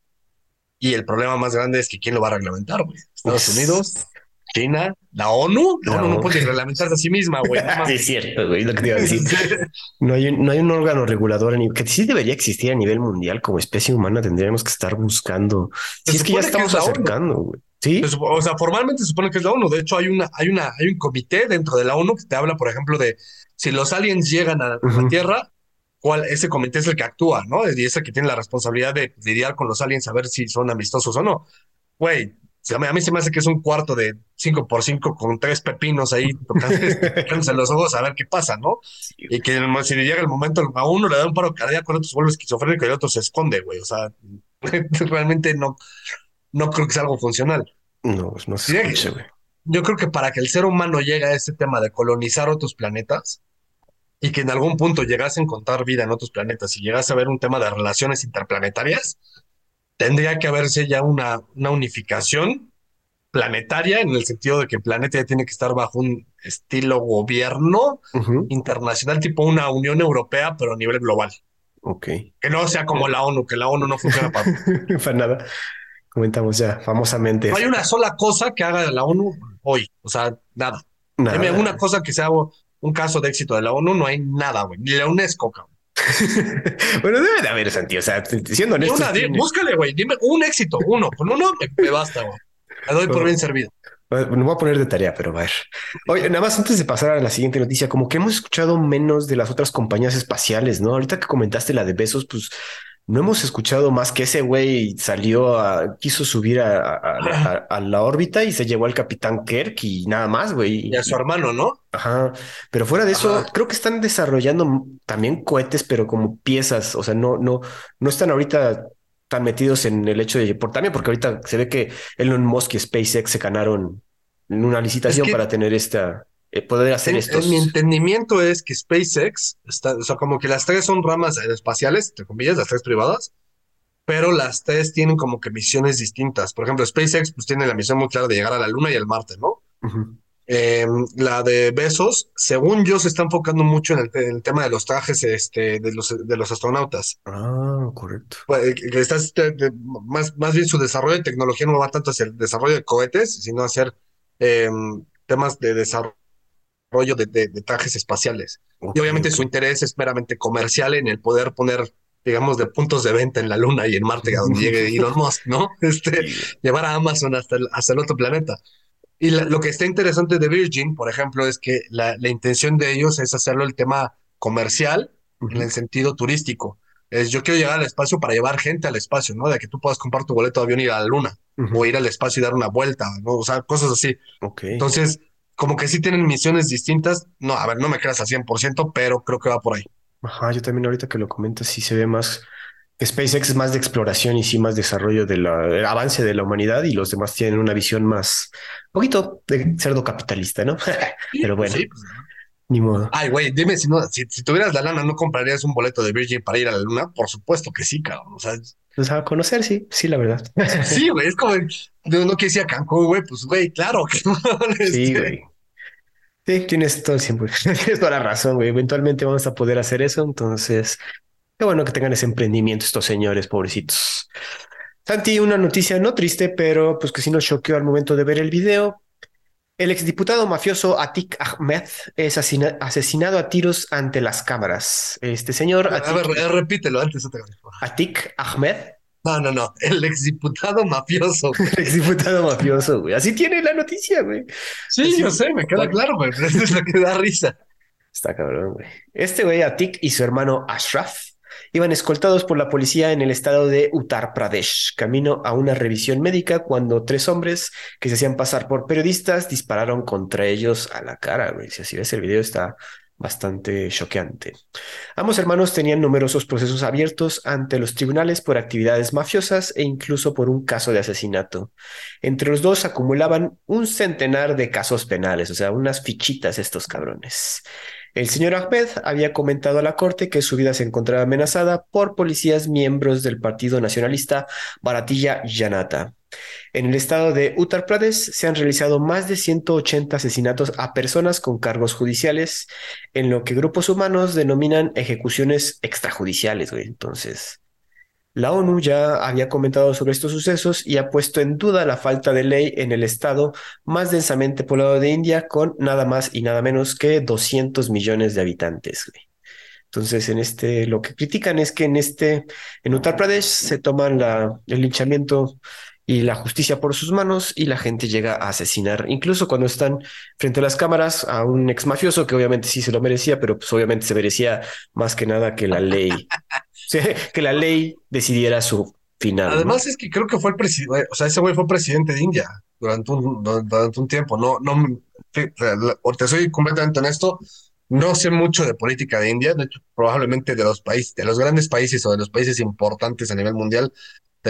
Y el problema más grande es que quién lo va a reglamentar, güey. Estados Unidos, China, la ONU. La La ONU no puede reglamentarse a sí misma, güey. no Sí, es cierto, güey, lo que te iba a decir. No hay, un- no hay un órgano regulador a nivel, que sí debería existir a nivel mundial como especie humana. Tendríamos que estar buscando. Si es que ya que estamos es ONU. acercando, güey. Sí, O sea, formalmente se supone que es la ONU. De hecho, hay una, hay una, hay un comité dentro de la ONU que te habla, por ejemplo, de si los aliens llegan a, la. Tierra, cuál, ese comité es el que actúa, ¿no? Y es el que tiene la responsabilidad de lidiar con los aliens, a ver si son amistosos o no. Güey, a mí se me hace que es un cuarto de 5 por 5 con tres pepinos ahí tocándose los ojos a ver qué pasa, ¿no? y que si le llega el momento, a uno le da un paro cardíaco, el otro se vuelve esquizofrénico y el otro se esconde, güey. O sea, realmente no, no creo que sea algo funcional. No, no se escucha, güey. Yo creo que para que el ser humano llegue a este tema de colonizar otros planetas y que en algún punto llegase a encontrar vida en otros planetas y llegase a ver un tema de relaciones interplanetarias, tendría que haberse ya una, una unificación planetaria en el sentido de que el planeta ya tiene que estar bajo un estilo gobierno internacional, tipo una Unión Europea, pero a nivel global. Ok. Que no sea como la ONU, que la ONU no funciona para, para nada. Comentamos ya famosamente. No hay una sola cosa que haga la ONU hoy, o sea, nada. nada. Hay una cosa que sea un caso de éxito de la ONU, no hay nada, güey. Ni la UNESCO, cabrón. bueno, debe de haber, Santi. O sea, siendo honesto. Búscale, güey. Dime un éxito, uno. Con uno me, basta, güey. Me doy por bien servido. Me voy a poner de tarea, pero a ver. Oye, nada más antes de pasar a la siguiente noticia, como que hemos escuchado menos de las otras compañías espaciales, ¿no? Ahorita que comentaste la de Besos, pues no hemos escuchado más que ese güey salió a, quiso subir a, la órbita y se llevó al capitán Kirk y nada más, güey. Y a su hermano, ¿no? Ajá. Pero fuera de eso, creo que están desarrollando también cohetes, pero como piezas. O sea, no, no, no están ahorita tan metidos en el hecho de por también, porque ahorita se ve que Elon Musk y SpaceX se ganaron en una licitación para tener esta poder hacer esto. mi entendimiento es que SpaceX, está, o sea, como que las tres son ramas espaciales, entre comillas, las tres privadas, pero las tres tienen como que misiones distintas. Por ejemplo, SpaceX pues tiene la misión muy clara de llegar a la Luna y al Marte, ¿no? Em, la de Besos, según yo, se está enfocando mucho en el, tema de los trajes este, de, los, de los astronautas. Ah, correcto. Pues, más, más bien su desarrollo de tecnología no va tanto hacia el desarrollo de cohetes, sino hacer em, temas de desarrollo rollo de, de, trajes espaciales. y obviamente su interés es meramente comercial en el poder poner, digamos, de puntos de venta en la Luna y en Marte, a donde llegue Elon Musk, ¿no? Este, llevar a Amazon hasta el, hasta el otro planeta. Y lo que está interesante de Virgin, por ejemplo, es que la, la intención de ellos es hacerlo el tema comercial en el sentido turístico. Es yo quiero llegar al espacio para llevar gente al espacio, ¿no? De que tú puedas comprar tu boleto de avión y ir a la luna o ir al espacio y dar una vuelta, ¿no? O sea, cosas así. Okay. Entonces, como que sí tienen misiones distintas. No, a ver, no me creas al 100%, pero creo que va por ahí. Ajá, yo también ahorita que lo comentas, sí se ve más que SpaceX es más de exploración y sí más desarrollo del avance de la humanidad y los demás tienen una visión más, un poquito de cerdo capitalista, ¿no? pero bueno. Sí, pues, Ni modo. Ay, güey, dime si no, si, tuvieras la lana, ¿no comprarías un boleto de Virgin para ir a la luna? Por supuesto que sí, cabrón. O sea, pues conocer, sí, sí, la verdad. Sí, güey, es como, no, no quisiera Cancún, güey, pues, güey, claro que no. Sí, este, güey. Sí, tienes todo el tiempo, tienes toda la razón, güey. Eventualmente vamos a poder hacer eso, entonces, qué bueno que tengan ese emprendimiento estos señores, pobrecitos. Santi, una noticia no triste, pero pues que sí nos choqueó al momento de ver el video. El exdiputado mafioso Atik Ahmed es asesinado a tiros ante las cámaras. Este señor. A, ver, repítelo antes. Atik Ahmed. No, no, no. El exdiputado mafioso. el exdiputado mafioso, güey. Así tiene la noticia, güey. Sí, yo sé, me queda claro, güey. Pero eso es lo que da risa. Está cabrón, güey. Este güey, Atik y su hermano Ashraf iban escoltados por la policía en el estado de Uttar Pradesh, camino a una revisión médica cuando tres hombres que se hacían pasar por periodistas dispararon contra ellos a la cara. Si así ves el video está bastante choqueante. Ambos hermanos tenían numerosos procesos abiertos ante los tribunales por actividades mafiosas e incluso por un caso de asesinato. Entre los dos acumulaban un centenar de casos penales, o sea, unas fichitas estos cabrones. El señor Ahmed había comentado a la corte que su vida se encontraba amenazada por policías miembros del Partido Nacionalista Baratilla Janata. En el estado de Uttar Pradesh se han realizado más de 180 asesinatos a personas con cargos judiciales, en lo que grupos humanos denominan ejecuciones extrajudiciales, Entonces, la ONU ya había comentado sobre estos sucesos y ha puesto en duda la falta de ley en el estado más densamente poblado de India con nada más y nada menos que 200 millones de habitantes. Entonces, en este, lo que critican es que en este, en Uttar Pradesh se toman el linchamiento y la justicia por sus manos y la gente llega a asesinar, incluso cuando están frente a las cámaras, a un ex mafioso que obviamente sí se lo merecía, pero pues obviamente se merecía más que nada que la ley, que la ley decidiera su final. ¿no? Además es que creo que fue el presidente, o sea, ese güey fue presidente de India durante un, durante un tiempo. No, no, te soy completamente honesto, no sé mucho de política de India, de hecho, probablemente de los países, de los grandes países o de los países importantes a nivel mundial,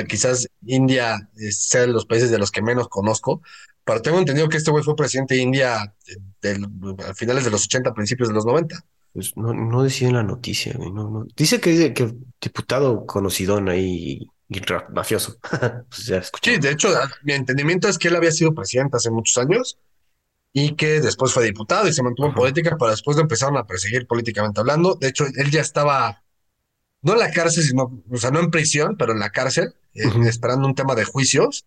quizás India sea de los países de los que menos conozco, pero tengo entendido que este güey fue presidente de India del, a finales de los 80, principios de los 90. Pues no, no decía en la noticia, güey, no, no. Dice que, que diputado conocidón ahí y mafioso. pues ya. Sí, de hecho, mi entendimiento es que él había sido presidente hace muchos años y que después fue diputado y se mantuvo en política, pero después lo empezaron a perseguir políticamente hablando. De hecho, él ya estaba, no en la cárcel, sino, o sea, no en prisión, pero en la cárcel, eh, esperando un tema de juicios.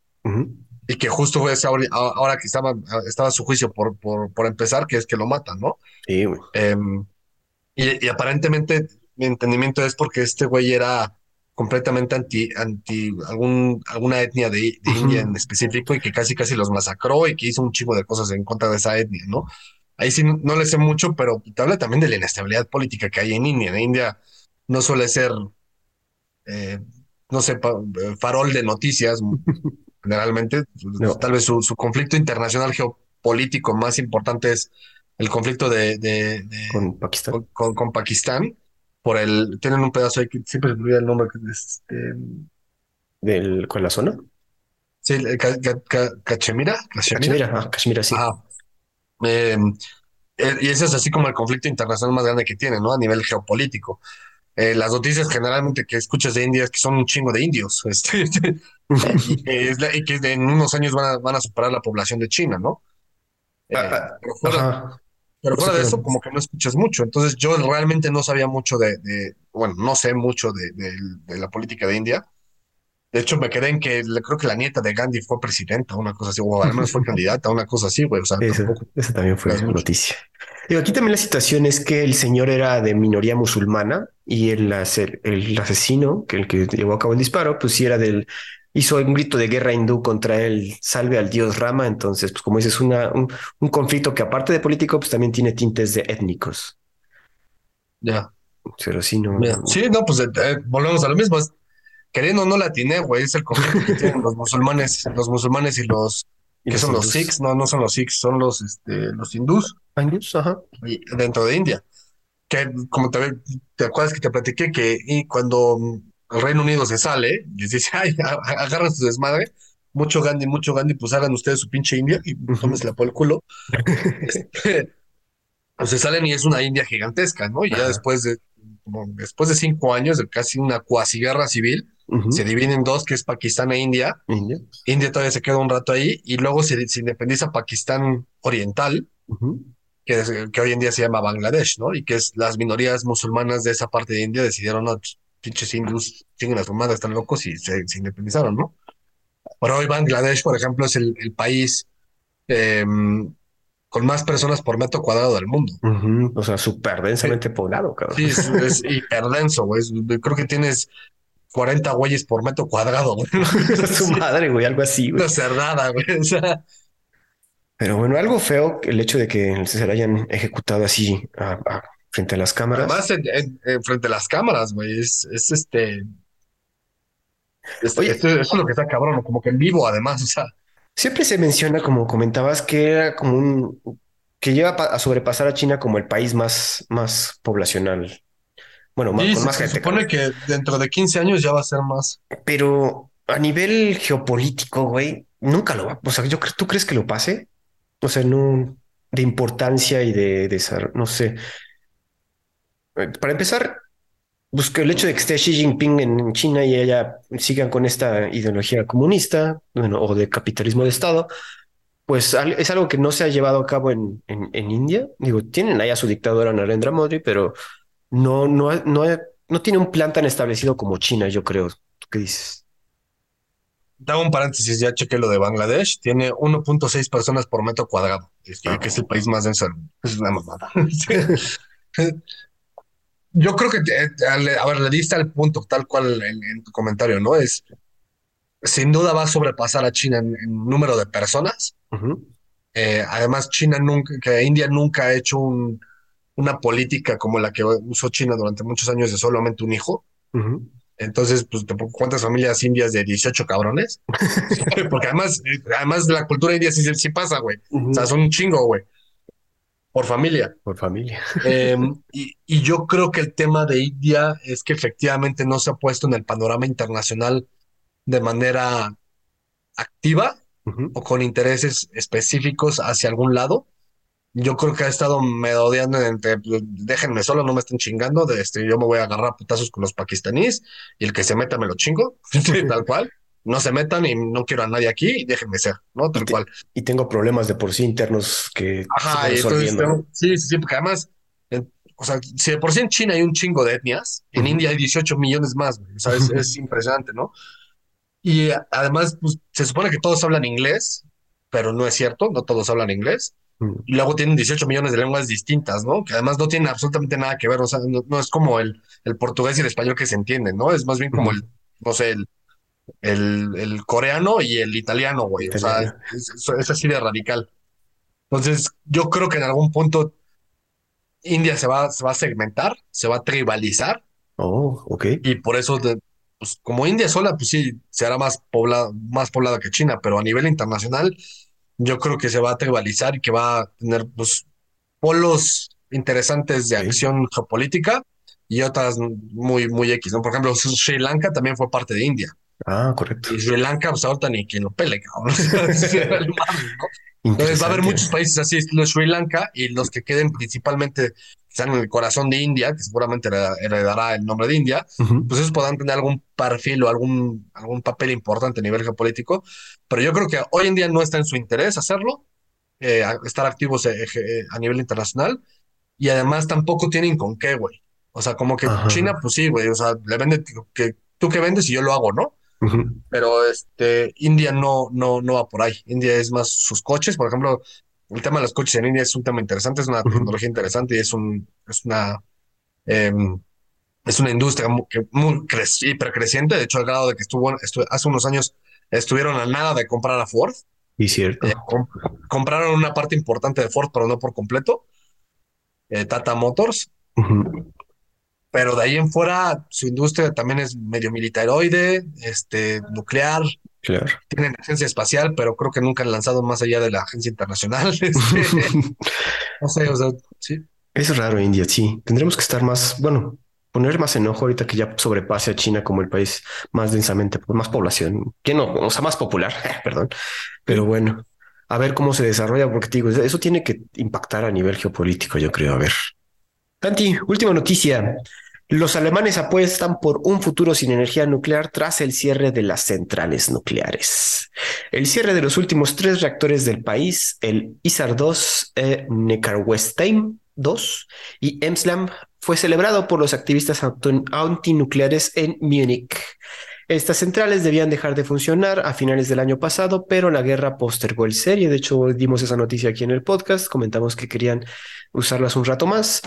Y que justo fue ese, ahora que estaba, estaba su juicio por, por, por empezar, que es que lo matan, ¿no? Sí, güey. Em, y, y aparentemente mi entendimiento es porque este güey era completamente anti, anti algún, alguna etnia de, de India en específico y que casi casi los masacró y que hizo un chivo de cosas en contra de esa etnia, ¿no? Ahí sí no, le sé mucho, pero te habla también de la inestabilidad política que hay en India. En India no suele ser, eh, no sé, farol de noticias generalmente. Tal vez su, su, conflicto internacional geopolítico más importante es el conflicto de, de, de con Pakistán. Con, con, con Pakistán por el, tienen un pedazo ahí que siempre se olvida el nombre, este, ¿Del, ¿Con la zona? Sí, el ca, ca, ca, Cachemira. Cachemira, ah, Cachemira, sí. Ah, eh, y ese es así como el conflicto internacional más grande que tiene, ¿no? A nivel geopolítico. Eh, las noticias generalmente que escuchas de India es que son un chingo de indios. Este, y, que es, y, que en unos años van a, van a superar la población de China, ¿no? Eh, pero fuera, pero fuera de eso, como que no escuchas mucho. Entonces, yo realmente no sabía mucho de, de bueno, no sé mucho de, de, de, la política de India. De hecho, me quedé en que creo que la nieta de Gandhi fue presidenta, una cosa así, o al menos fue candidata, una cosa así, güey. O sea, esa, tampoco, esa también fue una noticia. Digo, aquí también la situación es que el señor era de minoría musulmana y el, el asesino, que el que llevó a cabo el disparo, pues sí era del hizo un grito de guerra hindú contra él, salve al dios Rama. Entonces, pues como dices, una, un, un conflicto que aparte de político, pues también tiene tintes de étnicos. Ya. Pero sí, no. Yeah. Sí, no, pues eh, volvemos a lo mismo. Es, queriendo o no la atiné, güey, es el conflicto que tienen los musulmanes, los musulmanes y los que los son los sikhs, no, no son los sikhs, son los, este, los hindús Hindús, ajá. y- dentro de India. Que como te, te acuerdas que te platiqué que y cuando el Reino Unido se sale y dice, ay, agarran su desmadre, mucho Gandhi, mucho Gandhi, pues hagan ustedes su pinche India y tómensela por el culo. Este, pues se salen y es una India gigantesca, ¿no? Y ya Ajá. después de, como después de cinco años de casi una cuasi guerra civil, Se divide en dos, que es Pakistán e India. India. India todavía se queda un rato ahí y luego se, se independiza Pakistán Oriental, que, es- que hoy en día se llama Bangladesh, ¿no? Y que es las minorías musulmanas de esa parte de India decidieron, no, ch- pinches hindús, chinguen a su madre, están locos y se, se independizaron, ¿no? Pero hoy Bangladesh, por ejemplo, es el, el país em, con más personas por metro cuadrado del mundo. O sea, súper densamente poblado, cabrón. Sí, es, es hiperdenso, güey. Creo que tienes 40 güeyes por metro cuadrado, güey. Su madre, güey, algo así, güey. Una cerdada, güey. O sea, Pero bueno, algo feo el hecho de que se le hayan ejecutado así a- a- frente a las cámaras. además, en- en- en frente a las cámaras, güey, es, es este. es- Oye. esto- eso es lo que está cabrón, como que en vivo, además, o sea. Siempre se menciona, como comentabas, que era como un que lleva a sobrepasar a China como el país más, más poblacional. Bueno, más, Sí, con se, más se gente. supone cabrón. que dentro de 15 años ya va a ser más. Pero a nivel geopolítico, güey, nunca lo va. O sea, yo creo, ¿tú crees que lo pase? O sea, no de importancia y de, de no sé. Eh, Para empezar, pues que el hecho de que esté Xi Jinping en China y ella sigan con esta ideología comunista, bueno, o de capitalismo de Estado, pues es algo que no se ha llevado a cabo en, en, en India. Digo, tienen ahí a su dictadora Narendra Modi, pero no, no, no, no tiene un plan tan establecido como China, yo creo. ¿Tú qué dices? Un paréntesis, ya chequé lo de Bangladesh. Tiene 1.6 personas por metro cuadrado, es que, que es el país más denso. Es una mamada. Yo creo que, te- a ver, le diste al punto tal cual en, en tu comentario, ¿no? Es, sin duda va a sobrepasar a China en, en número de personas. Eh, además, China nunca, que India nunca ha hecho un- una política como la que usó China durante muchos años de solamente un hijo. Entonces, pues, ¿cuántas familias indias de 18 cabrones? Porque además, además la cultura india sí, sí pasa, güey. O sea, son un chingo, güey. Por familia. Por familia. Em, y, y, yo creo que el tema de India es que efectivamente no se ha puesto en el panorama internacional de manera activa o con intereses específicos hacia algún lado. Yo creo que ha estado merodeando entre, pues, déjenme solo, no me estén chingando, de este, yo me voy a agarrar putazos con los pakistaníes y el que se meta me lo chingo, tal cual no se metan y no quiero a nadie aquí y déjenme ser, ¿no? Tal cual. Y tengo problemas de por sí internos que Ajá, y entonces sí, sí, sí, porque además, o sea, si de por sí en China hay un chingo de etnias, en India hay 18 millones más, o sea, es, impresionante, ¿no? Y además, pues, se supone que todos hablan inglés, pero no es cierto, no todos hablan inglés. Y luego tienen 18 millones de lenguas distintas, ¿no? Que además no tienen absolutamente nada que ver, o sea, no, es como el, el portugués y el español que se entienden, ¿no? Es más bien como el, no sé, el, el, coreano y el italiano, güey. O sea, es, así de radical. Entonces, yo creo que en algún punto India se va, se va a segmentar, se va a tribalizar. Oh, ok. Y por eso, pues, como India sola, pues sí, se hará más poblada, más poblada que China, pero a nivel internacional, yo creo que se va a tribalizar y que va a tener pues, polos interesantes de acción geopolítica y otras muy, muy X, ¿no? Por ejemplo, Sri Lanka también fue parte de India. Ah, correcto. Y Sri Lanka, pues ahorita ni quien lo pele, cabrón. Entonces va a haber muchos países así, Sri Lanka, y los que queden principalmente, están en el corazón de India, que seguramente heredará el nombre de India, pues esos podrán tener algún perfil o algún, algún papel importante a nivel geopolítico. Pero yo creo que hoy en día no está en su interés hacerlo, eh, estar activos eh, eh, a nivel internacional, y además tampoco tienen con qué, güey. O sea, como que China, pues sí, güey, o sea, le vende que tú que vendes y yo lo hago, ¿no? Pero este, India no, no, no va por ahí. India es más sus coches, por ejemplo, el tema de los coches en India es un tema interesante, es una tecnología interesante y es un, es una, em, es una industria muy, muy hipercreciente, de hecho, al grado de que estuvo, hace unos años estuvieron a nada de comprar a Ford. Y cierto. Eh, compraron una parte importante de Ford, pero no por completo. Eh, Tata Motors pero de ahí en fuera su industria también es medio militaroide, este, nuclear. Claro. Tienen agencia espacial, pero creo que nunca han lanzado más allá de la agencia internacional. Este, no sé, o sea, sí. Es raro India, sí. Tendremos que estar más, bueno, poner más enojo ahorita que ya sobrepase a China como el país más densamente, más población, que no, o sea, más popular, perdón. Pero bueno, a ver cómo se desarrolla, porque te digo, eso tiene que impactar a nivel geopolítico, yo creo. A ver. Tanti, última noticia. Los alemanes apuestan por un futuro sin energía nuclear tras el cierre de las centrales nucleares. El cierre de los últimos tres reactores del país, el ISAR 2, eh, Neckarwestheim 2 y Emsland, fue celebrado por los activistas antinucleares en Múnich. Estas centrales debían dejar de funcionar a finales del año pasado, pero la guerra postergó el serie. De hecho, dimos esa noticia aquí en el podcast. Comentamos que querían usarlas un rato más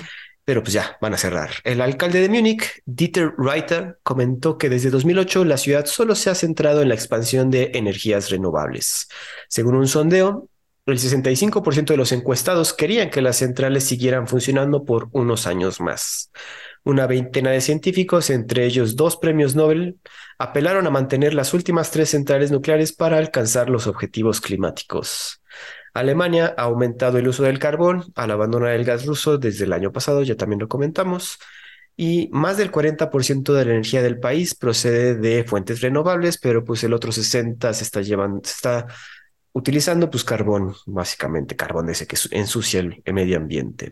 pero pues ya van a cerrar. El alcalde de Múnich, Dieter Reiter, comentó que desde 2008 la ciudad solo se ha centrado en la expansión de energías renovables. Según un sondeo, el 65% de los encuestados querían que las centrales siguieran funcionando por unos años más. Una veintena de científicos, entre ellos dos premios Nobel, apelaron a mantener las últimas tres centrales nucleares para alcanzar los objetivos climáticos. Alemania ha aumentado el uso del carbón al abandonar el gas ruso desde el año pasado, ya también lo comentamos, y más del 40% de la energía del país procede de fuentes renovables, pero pues el otro 60 se está llevando, se está utilizando pues carbón, básicamente carbón ese que ensucia el, medio ambiente.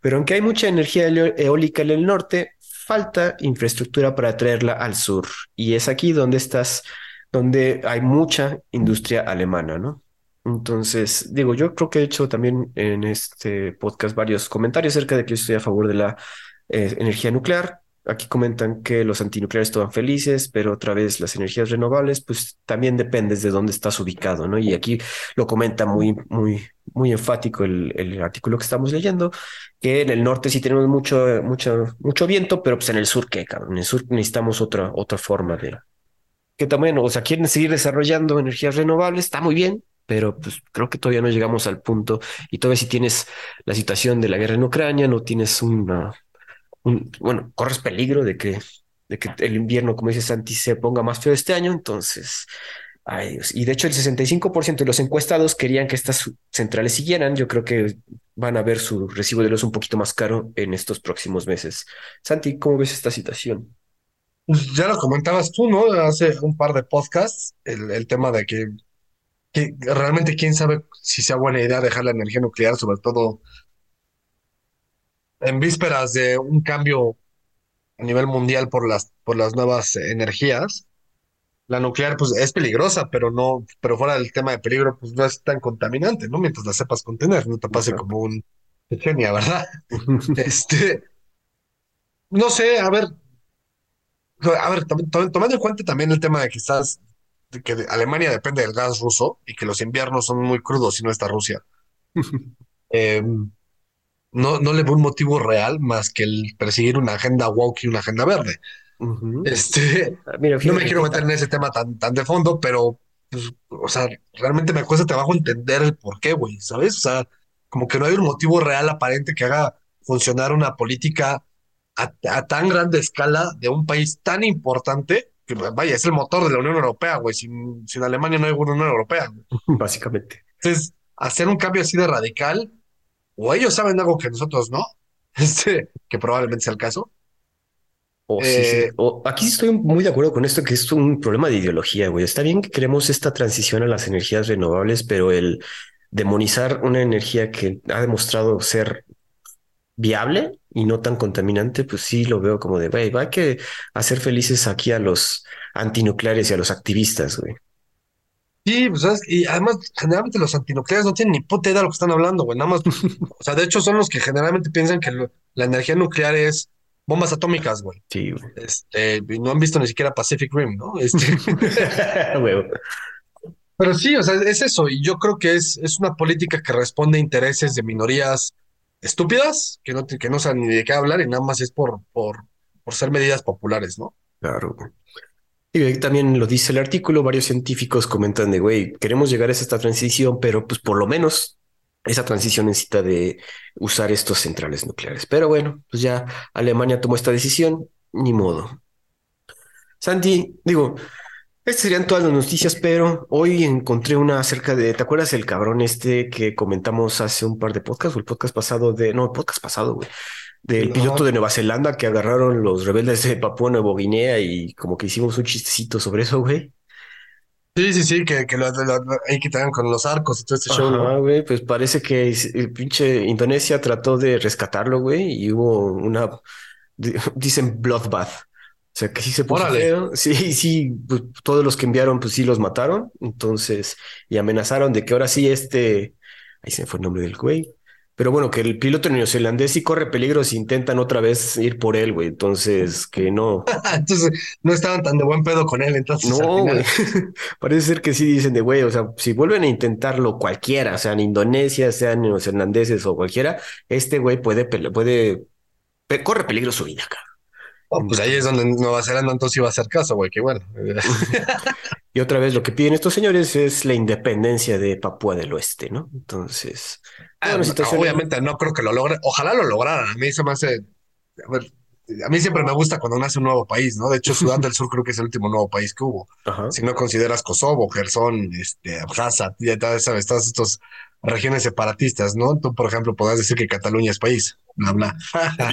Pero aunque hay mucha energía eólica en el norte, falta infraestructura para traerla al sur, y es aquí donde estás, donde hay mucha industria alemana, ¿no? Entonces, digo, yo creo que he hecho también en este podcast varios comentarios acerca de que yo estoy a favor de la eh, energía nuclear. Aquí comentan que los antinucleares estaban felices, pero otra vez las energías renovables, pues también dependes de dónde estás ubicado, ¿no? Y aquí lo comenta muy, muy, muy enfático el, el artículo que estamos leyendo, que en el norte sí tenemos mucho, mucho, mucho viento, pero pues en el sur, ¿qué, cabrón? En el sur necesitamos otra, otra forma de, que también, o sea, quieren seguir desarrollando energías renovables, está muy bien, pero pues creo que todavía no llegamos al punto y todavía si tienes la situación de la guerra en Ucrania, no tienes una, un, bueno, corres peligro de que de que el invierno, como dice Santi, se ponga más feo este año. Entonces, ay Dios. Y de hecho, el 65% de los encuestados querían que estas centrales siguieran. Yo creo que van a ver su recibo de luz un poquito más caro en estos próximos meses. Santi, ¿cómo ves esta situación? Pues ya lo comentabas tú, ¿no? Hace un par de podcasts, el, el tema de que, que realmente quién sabe si sea buena idea dejar la energía nuclear, sobre todo en vísperas de un cambio a nivel mundial por las, por las nuevas energías. La nuclear, pues, es peligrosa, pero no, pero fuera del tema de peligro, pues no es tan contaminante, ¿no? Mientras la sepas contener, no te pase Ajá. como un genia, ¿verdad? Este, no sé, a ver, a ver, tom- tom- tomando en cuenta también el tema de que estás, que de- Alemania depende del gas ruso y que los inviernos son muy crudos si no está Rusia. Eh, no, no le veo un motivo real más que el perseguir una agenda woke y una agenda verde. Este, Ah, Mira, no me quiero meter en ese tema tan, tan de fondo, pero, pues, o sea, realmente me cuesta trabajo entender el por qué, güey, ¿sabes? O sea, como que no hay un motivo real aparente que haga funcionar una política a, a tan grande escala de un país tan importante, que vaya, es el motor de la Unión Europea, güey, sin, sin Alemania no hay una Unión Europea. güey. básicamente. Entonces, hacer un cambio así de radical, o ellos saben algo que nosotros no, este, que probablemente sea el caso. O sí, sí. Eh, O- aquí estoy muy de acuerdo con esto, que es un problema de ideología, güey. Está bien que queremos esta transición a las energías renovables, pero el demonizar una energía que ha demostrado ser viable y no tan contaminante, pues sí lo veo como de, güey, va que hacer felices aquí a los antinucleares y a los activistas, güey. Sí, pues, ¿sabes? Y además, generalmente los antinucleares no tienen ni puta idea de lo que están hablando, güey. Nada más, o sea, de hecho son los que generalmente piensan que lo- la energía nuclear es bombas atómicas, güey. Sí, güey. Este, y no han visto ni siquiera Pacific Rim, ¿no? Este, pero sí, o sea, es eso. Y yo creo que es, es una política que responde a intereses de minorías estúpidas, que no, que no saben ni de qué hablar y nada más es por, por, por ser medidas populares, ¿no? Claro. Y también lo dice el artículo, varios científicos comentan de, güey, queremos llegar a esta transición, pero pues por lo menos esa transición necesita de usar estos centrales nucleares. Pero bueno, pues ya Alemania tomó esta decisión, ni modo. Santi, digo, estas serían todas las noticias, pero hoy encontré una acerca de, ¿te acuerdas el cabrón este que comentamos hace un par de podcasts o el podcast pasado de, no, el podcast pasado, güey, del piloto de Nueva Zelanda que agarraron los rebeldes de Papúa Nueva Guinea y como que hicimos un chistecito sobre eso, güey? Sí, sí, sí, que, que lo, lo- ahí hagan con los arcos y todo este show, Ajá, ¿no? güey, pues parece que el pinche Indonesia trató de rescatarlo, güey, y hubo una, di- dicen bloodbath. O sea, que sí se puso feo. Sí, sí, pues, todos los que enviaron, pues sí los mataron. Entonces, y amenazaron de que ahora sí este, ahí se fue el nombre del güey. Pero bueno, que el piloto neozelandés sí corre peligro si intentan otra vez ir por él, güey. Entonces, que no. Entonces, no estaban tan de buen pedo con él, entonces No, güey. Parece ser que sí dicen de güey, o sea, si vuelven a intentarlo cualquiera, sean Indonesia, sean neozelandeses o cualquiera, este güey puede, puede, corre peligro su vida, cabrón. Oh, pues ahí es donde Nueva Zelanda entonces iba a hacer caso, güey, que bueno. Y otra vez lo que piden estos señores es la independencia de Papúa del Oeste, ¿no? Entonces, Ah, situación- obviamente no creo que lo logren. Ojalá lo lograran. A mí se me hace. A ver, a mí siempre me gusta cuando nace un nuevo país, ¿no? De hecho, Sudán del Sur creo que es el último nuevo país que hubo. Ajá. Si no consideras Kosovo, Gerson, este, Abjasia, ya sabes, todas estas regiones separatistas, ¿no? Tú, por ejemplo, podrás decir que Cataluña es país, bla, bla.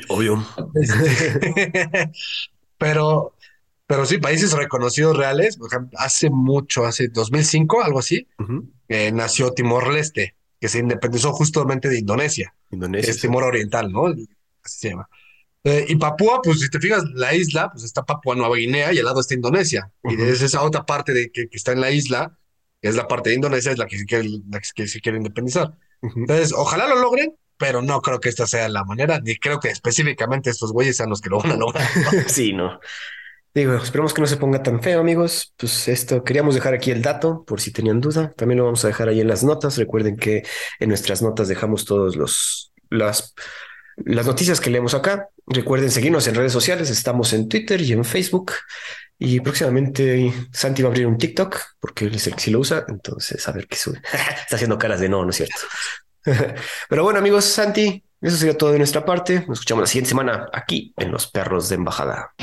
Obvio. Este, pero, pero sí, países reconocidos reales, por ejemplo, hace mucho, hace 2005, algo así, Ujú. eh, nació Timor-Leste, que se independizó justamente de Indonesia, Indonesia. es Timor Oriental, ¿no? Así se llama. Eh, y Papúa, pues si te fijas, la isla, pues está Papúa Nueva Guinea y al lado está Indonesia. Y Ujú. es esa otra parte de que, que está en la isla, es la parte de Indonesia, es la que se quiere, la que se quiere independizar. Entonces, ojalá lo logren, pero no creo que esta sea la manera, ni creo que específicamente estos güeyes sean los que lo van a lograr. Sí, no. Digo, esperemos que no se ponga tan feo, amigos. Pues esto, queríamos dejar aquí el dato por si tenían duda. También lo vamos a dejar ahí en las notas. Recuerden que en nuestras notas dejamos todos los las las noticias que leemos acá. Recuerden seguirnos en redes sociales. Estamos en Twitter y en Facebook. Y próximamente Santi va a abrir un TikTok porque él es el que sí lo usa. Entonces, a ver qué sube. Está haciendo caras de no, no es cierto. Pero bueno, amigos, Santi, eso sería todo de nuestra parte. Nos escuchamos la siguiente semana aquí en Los Perros de Embajada.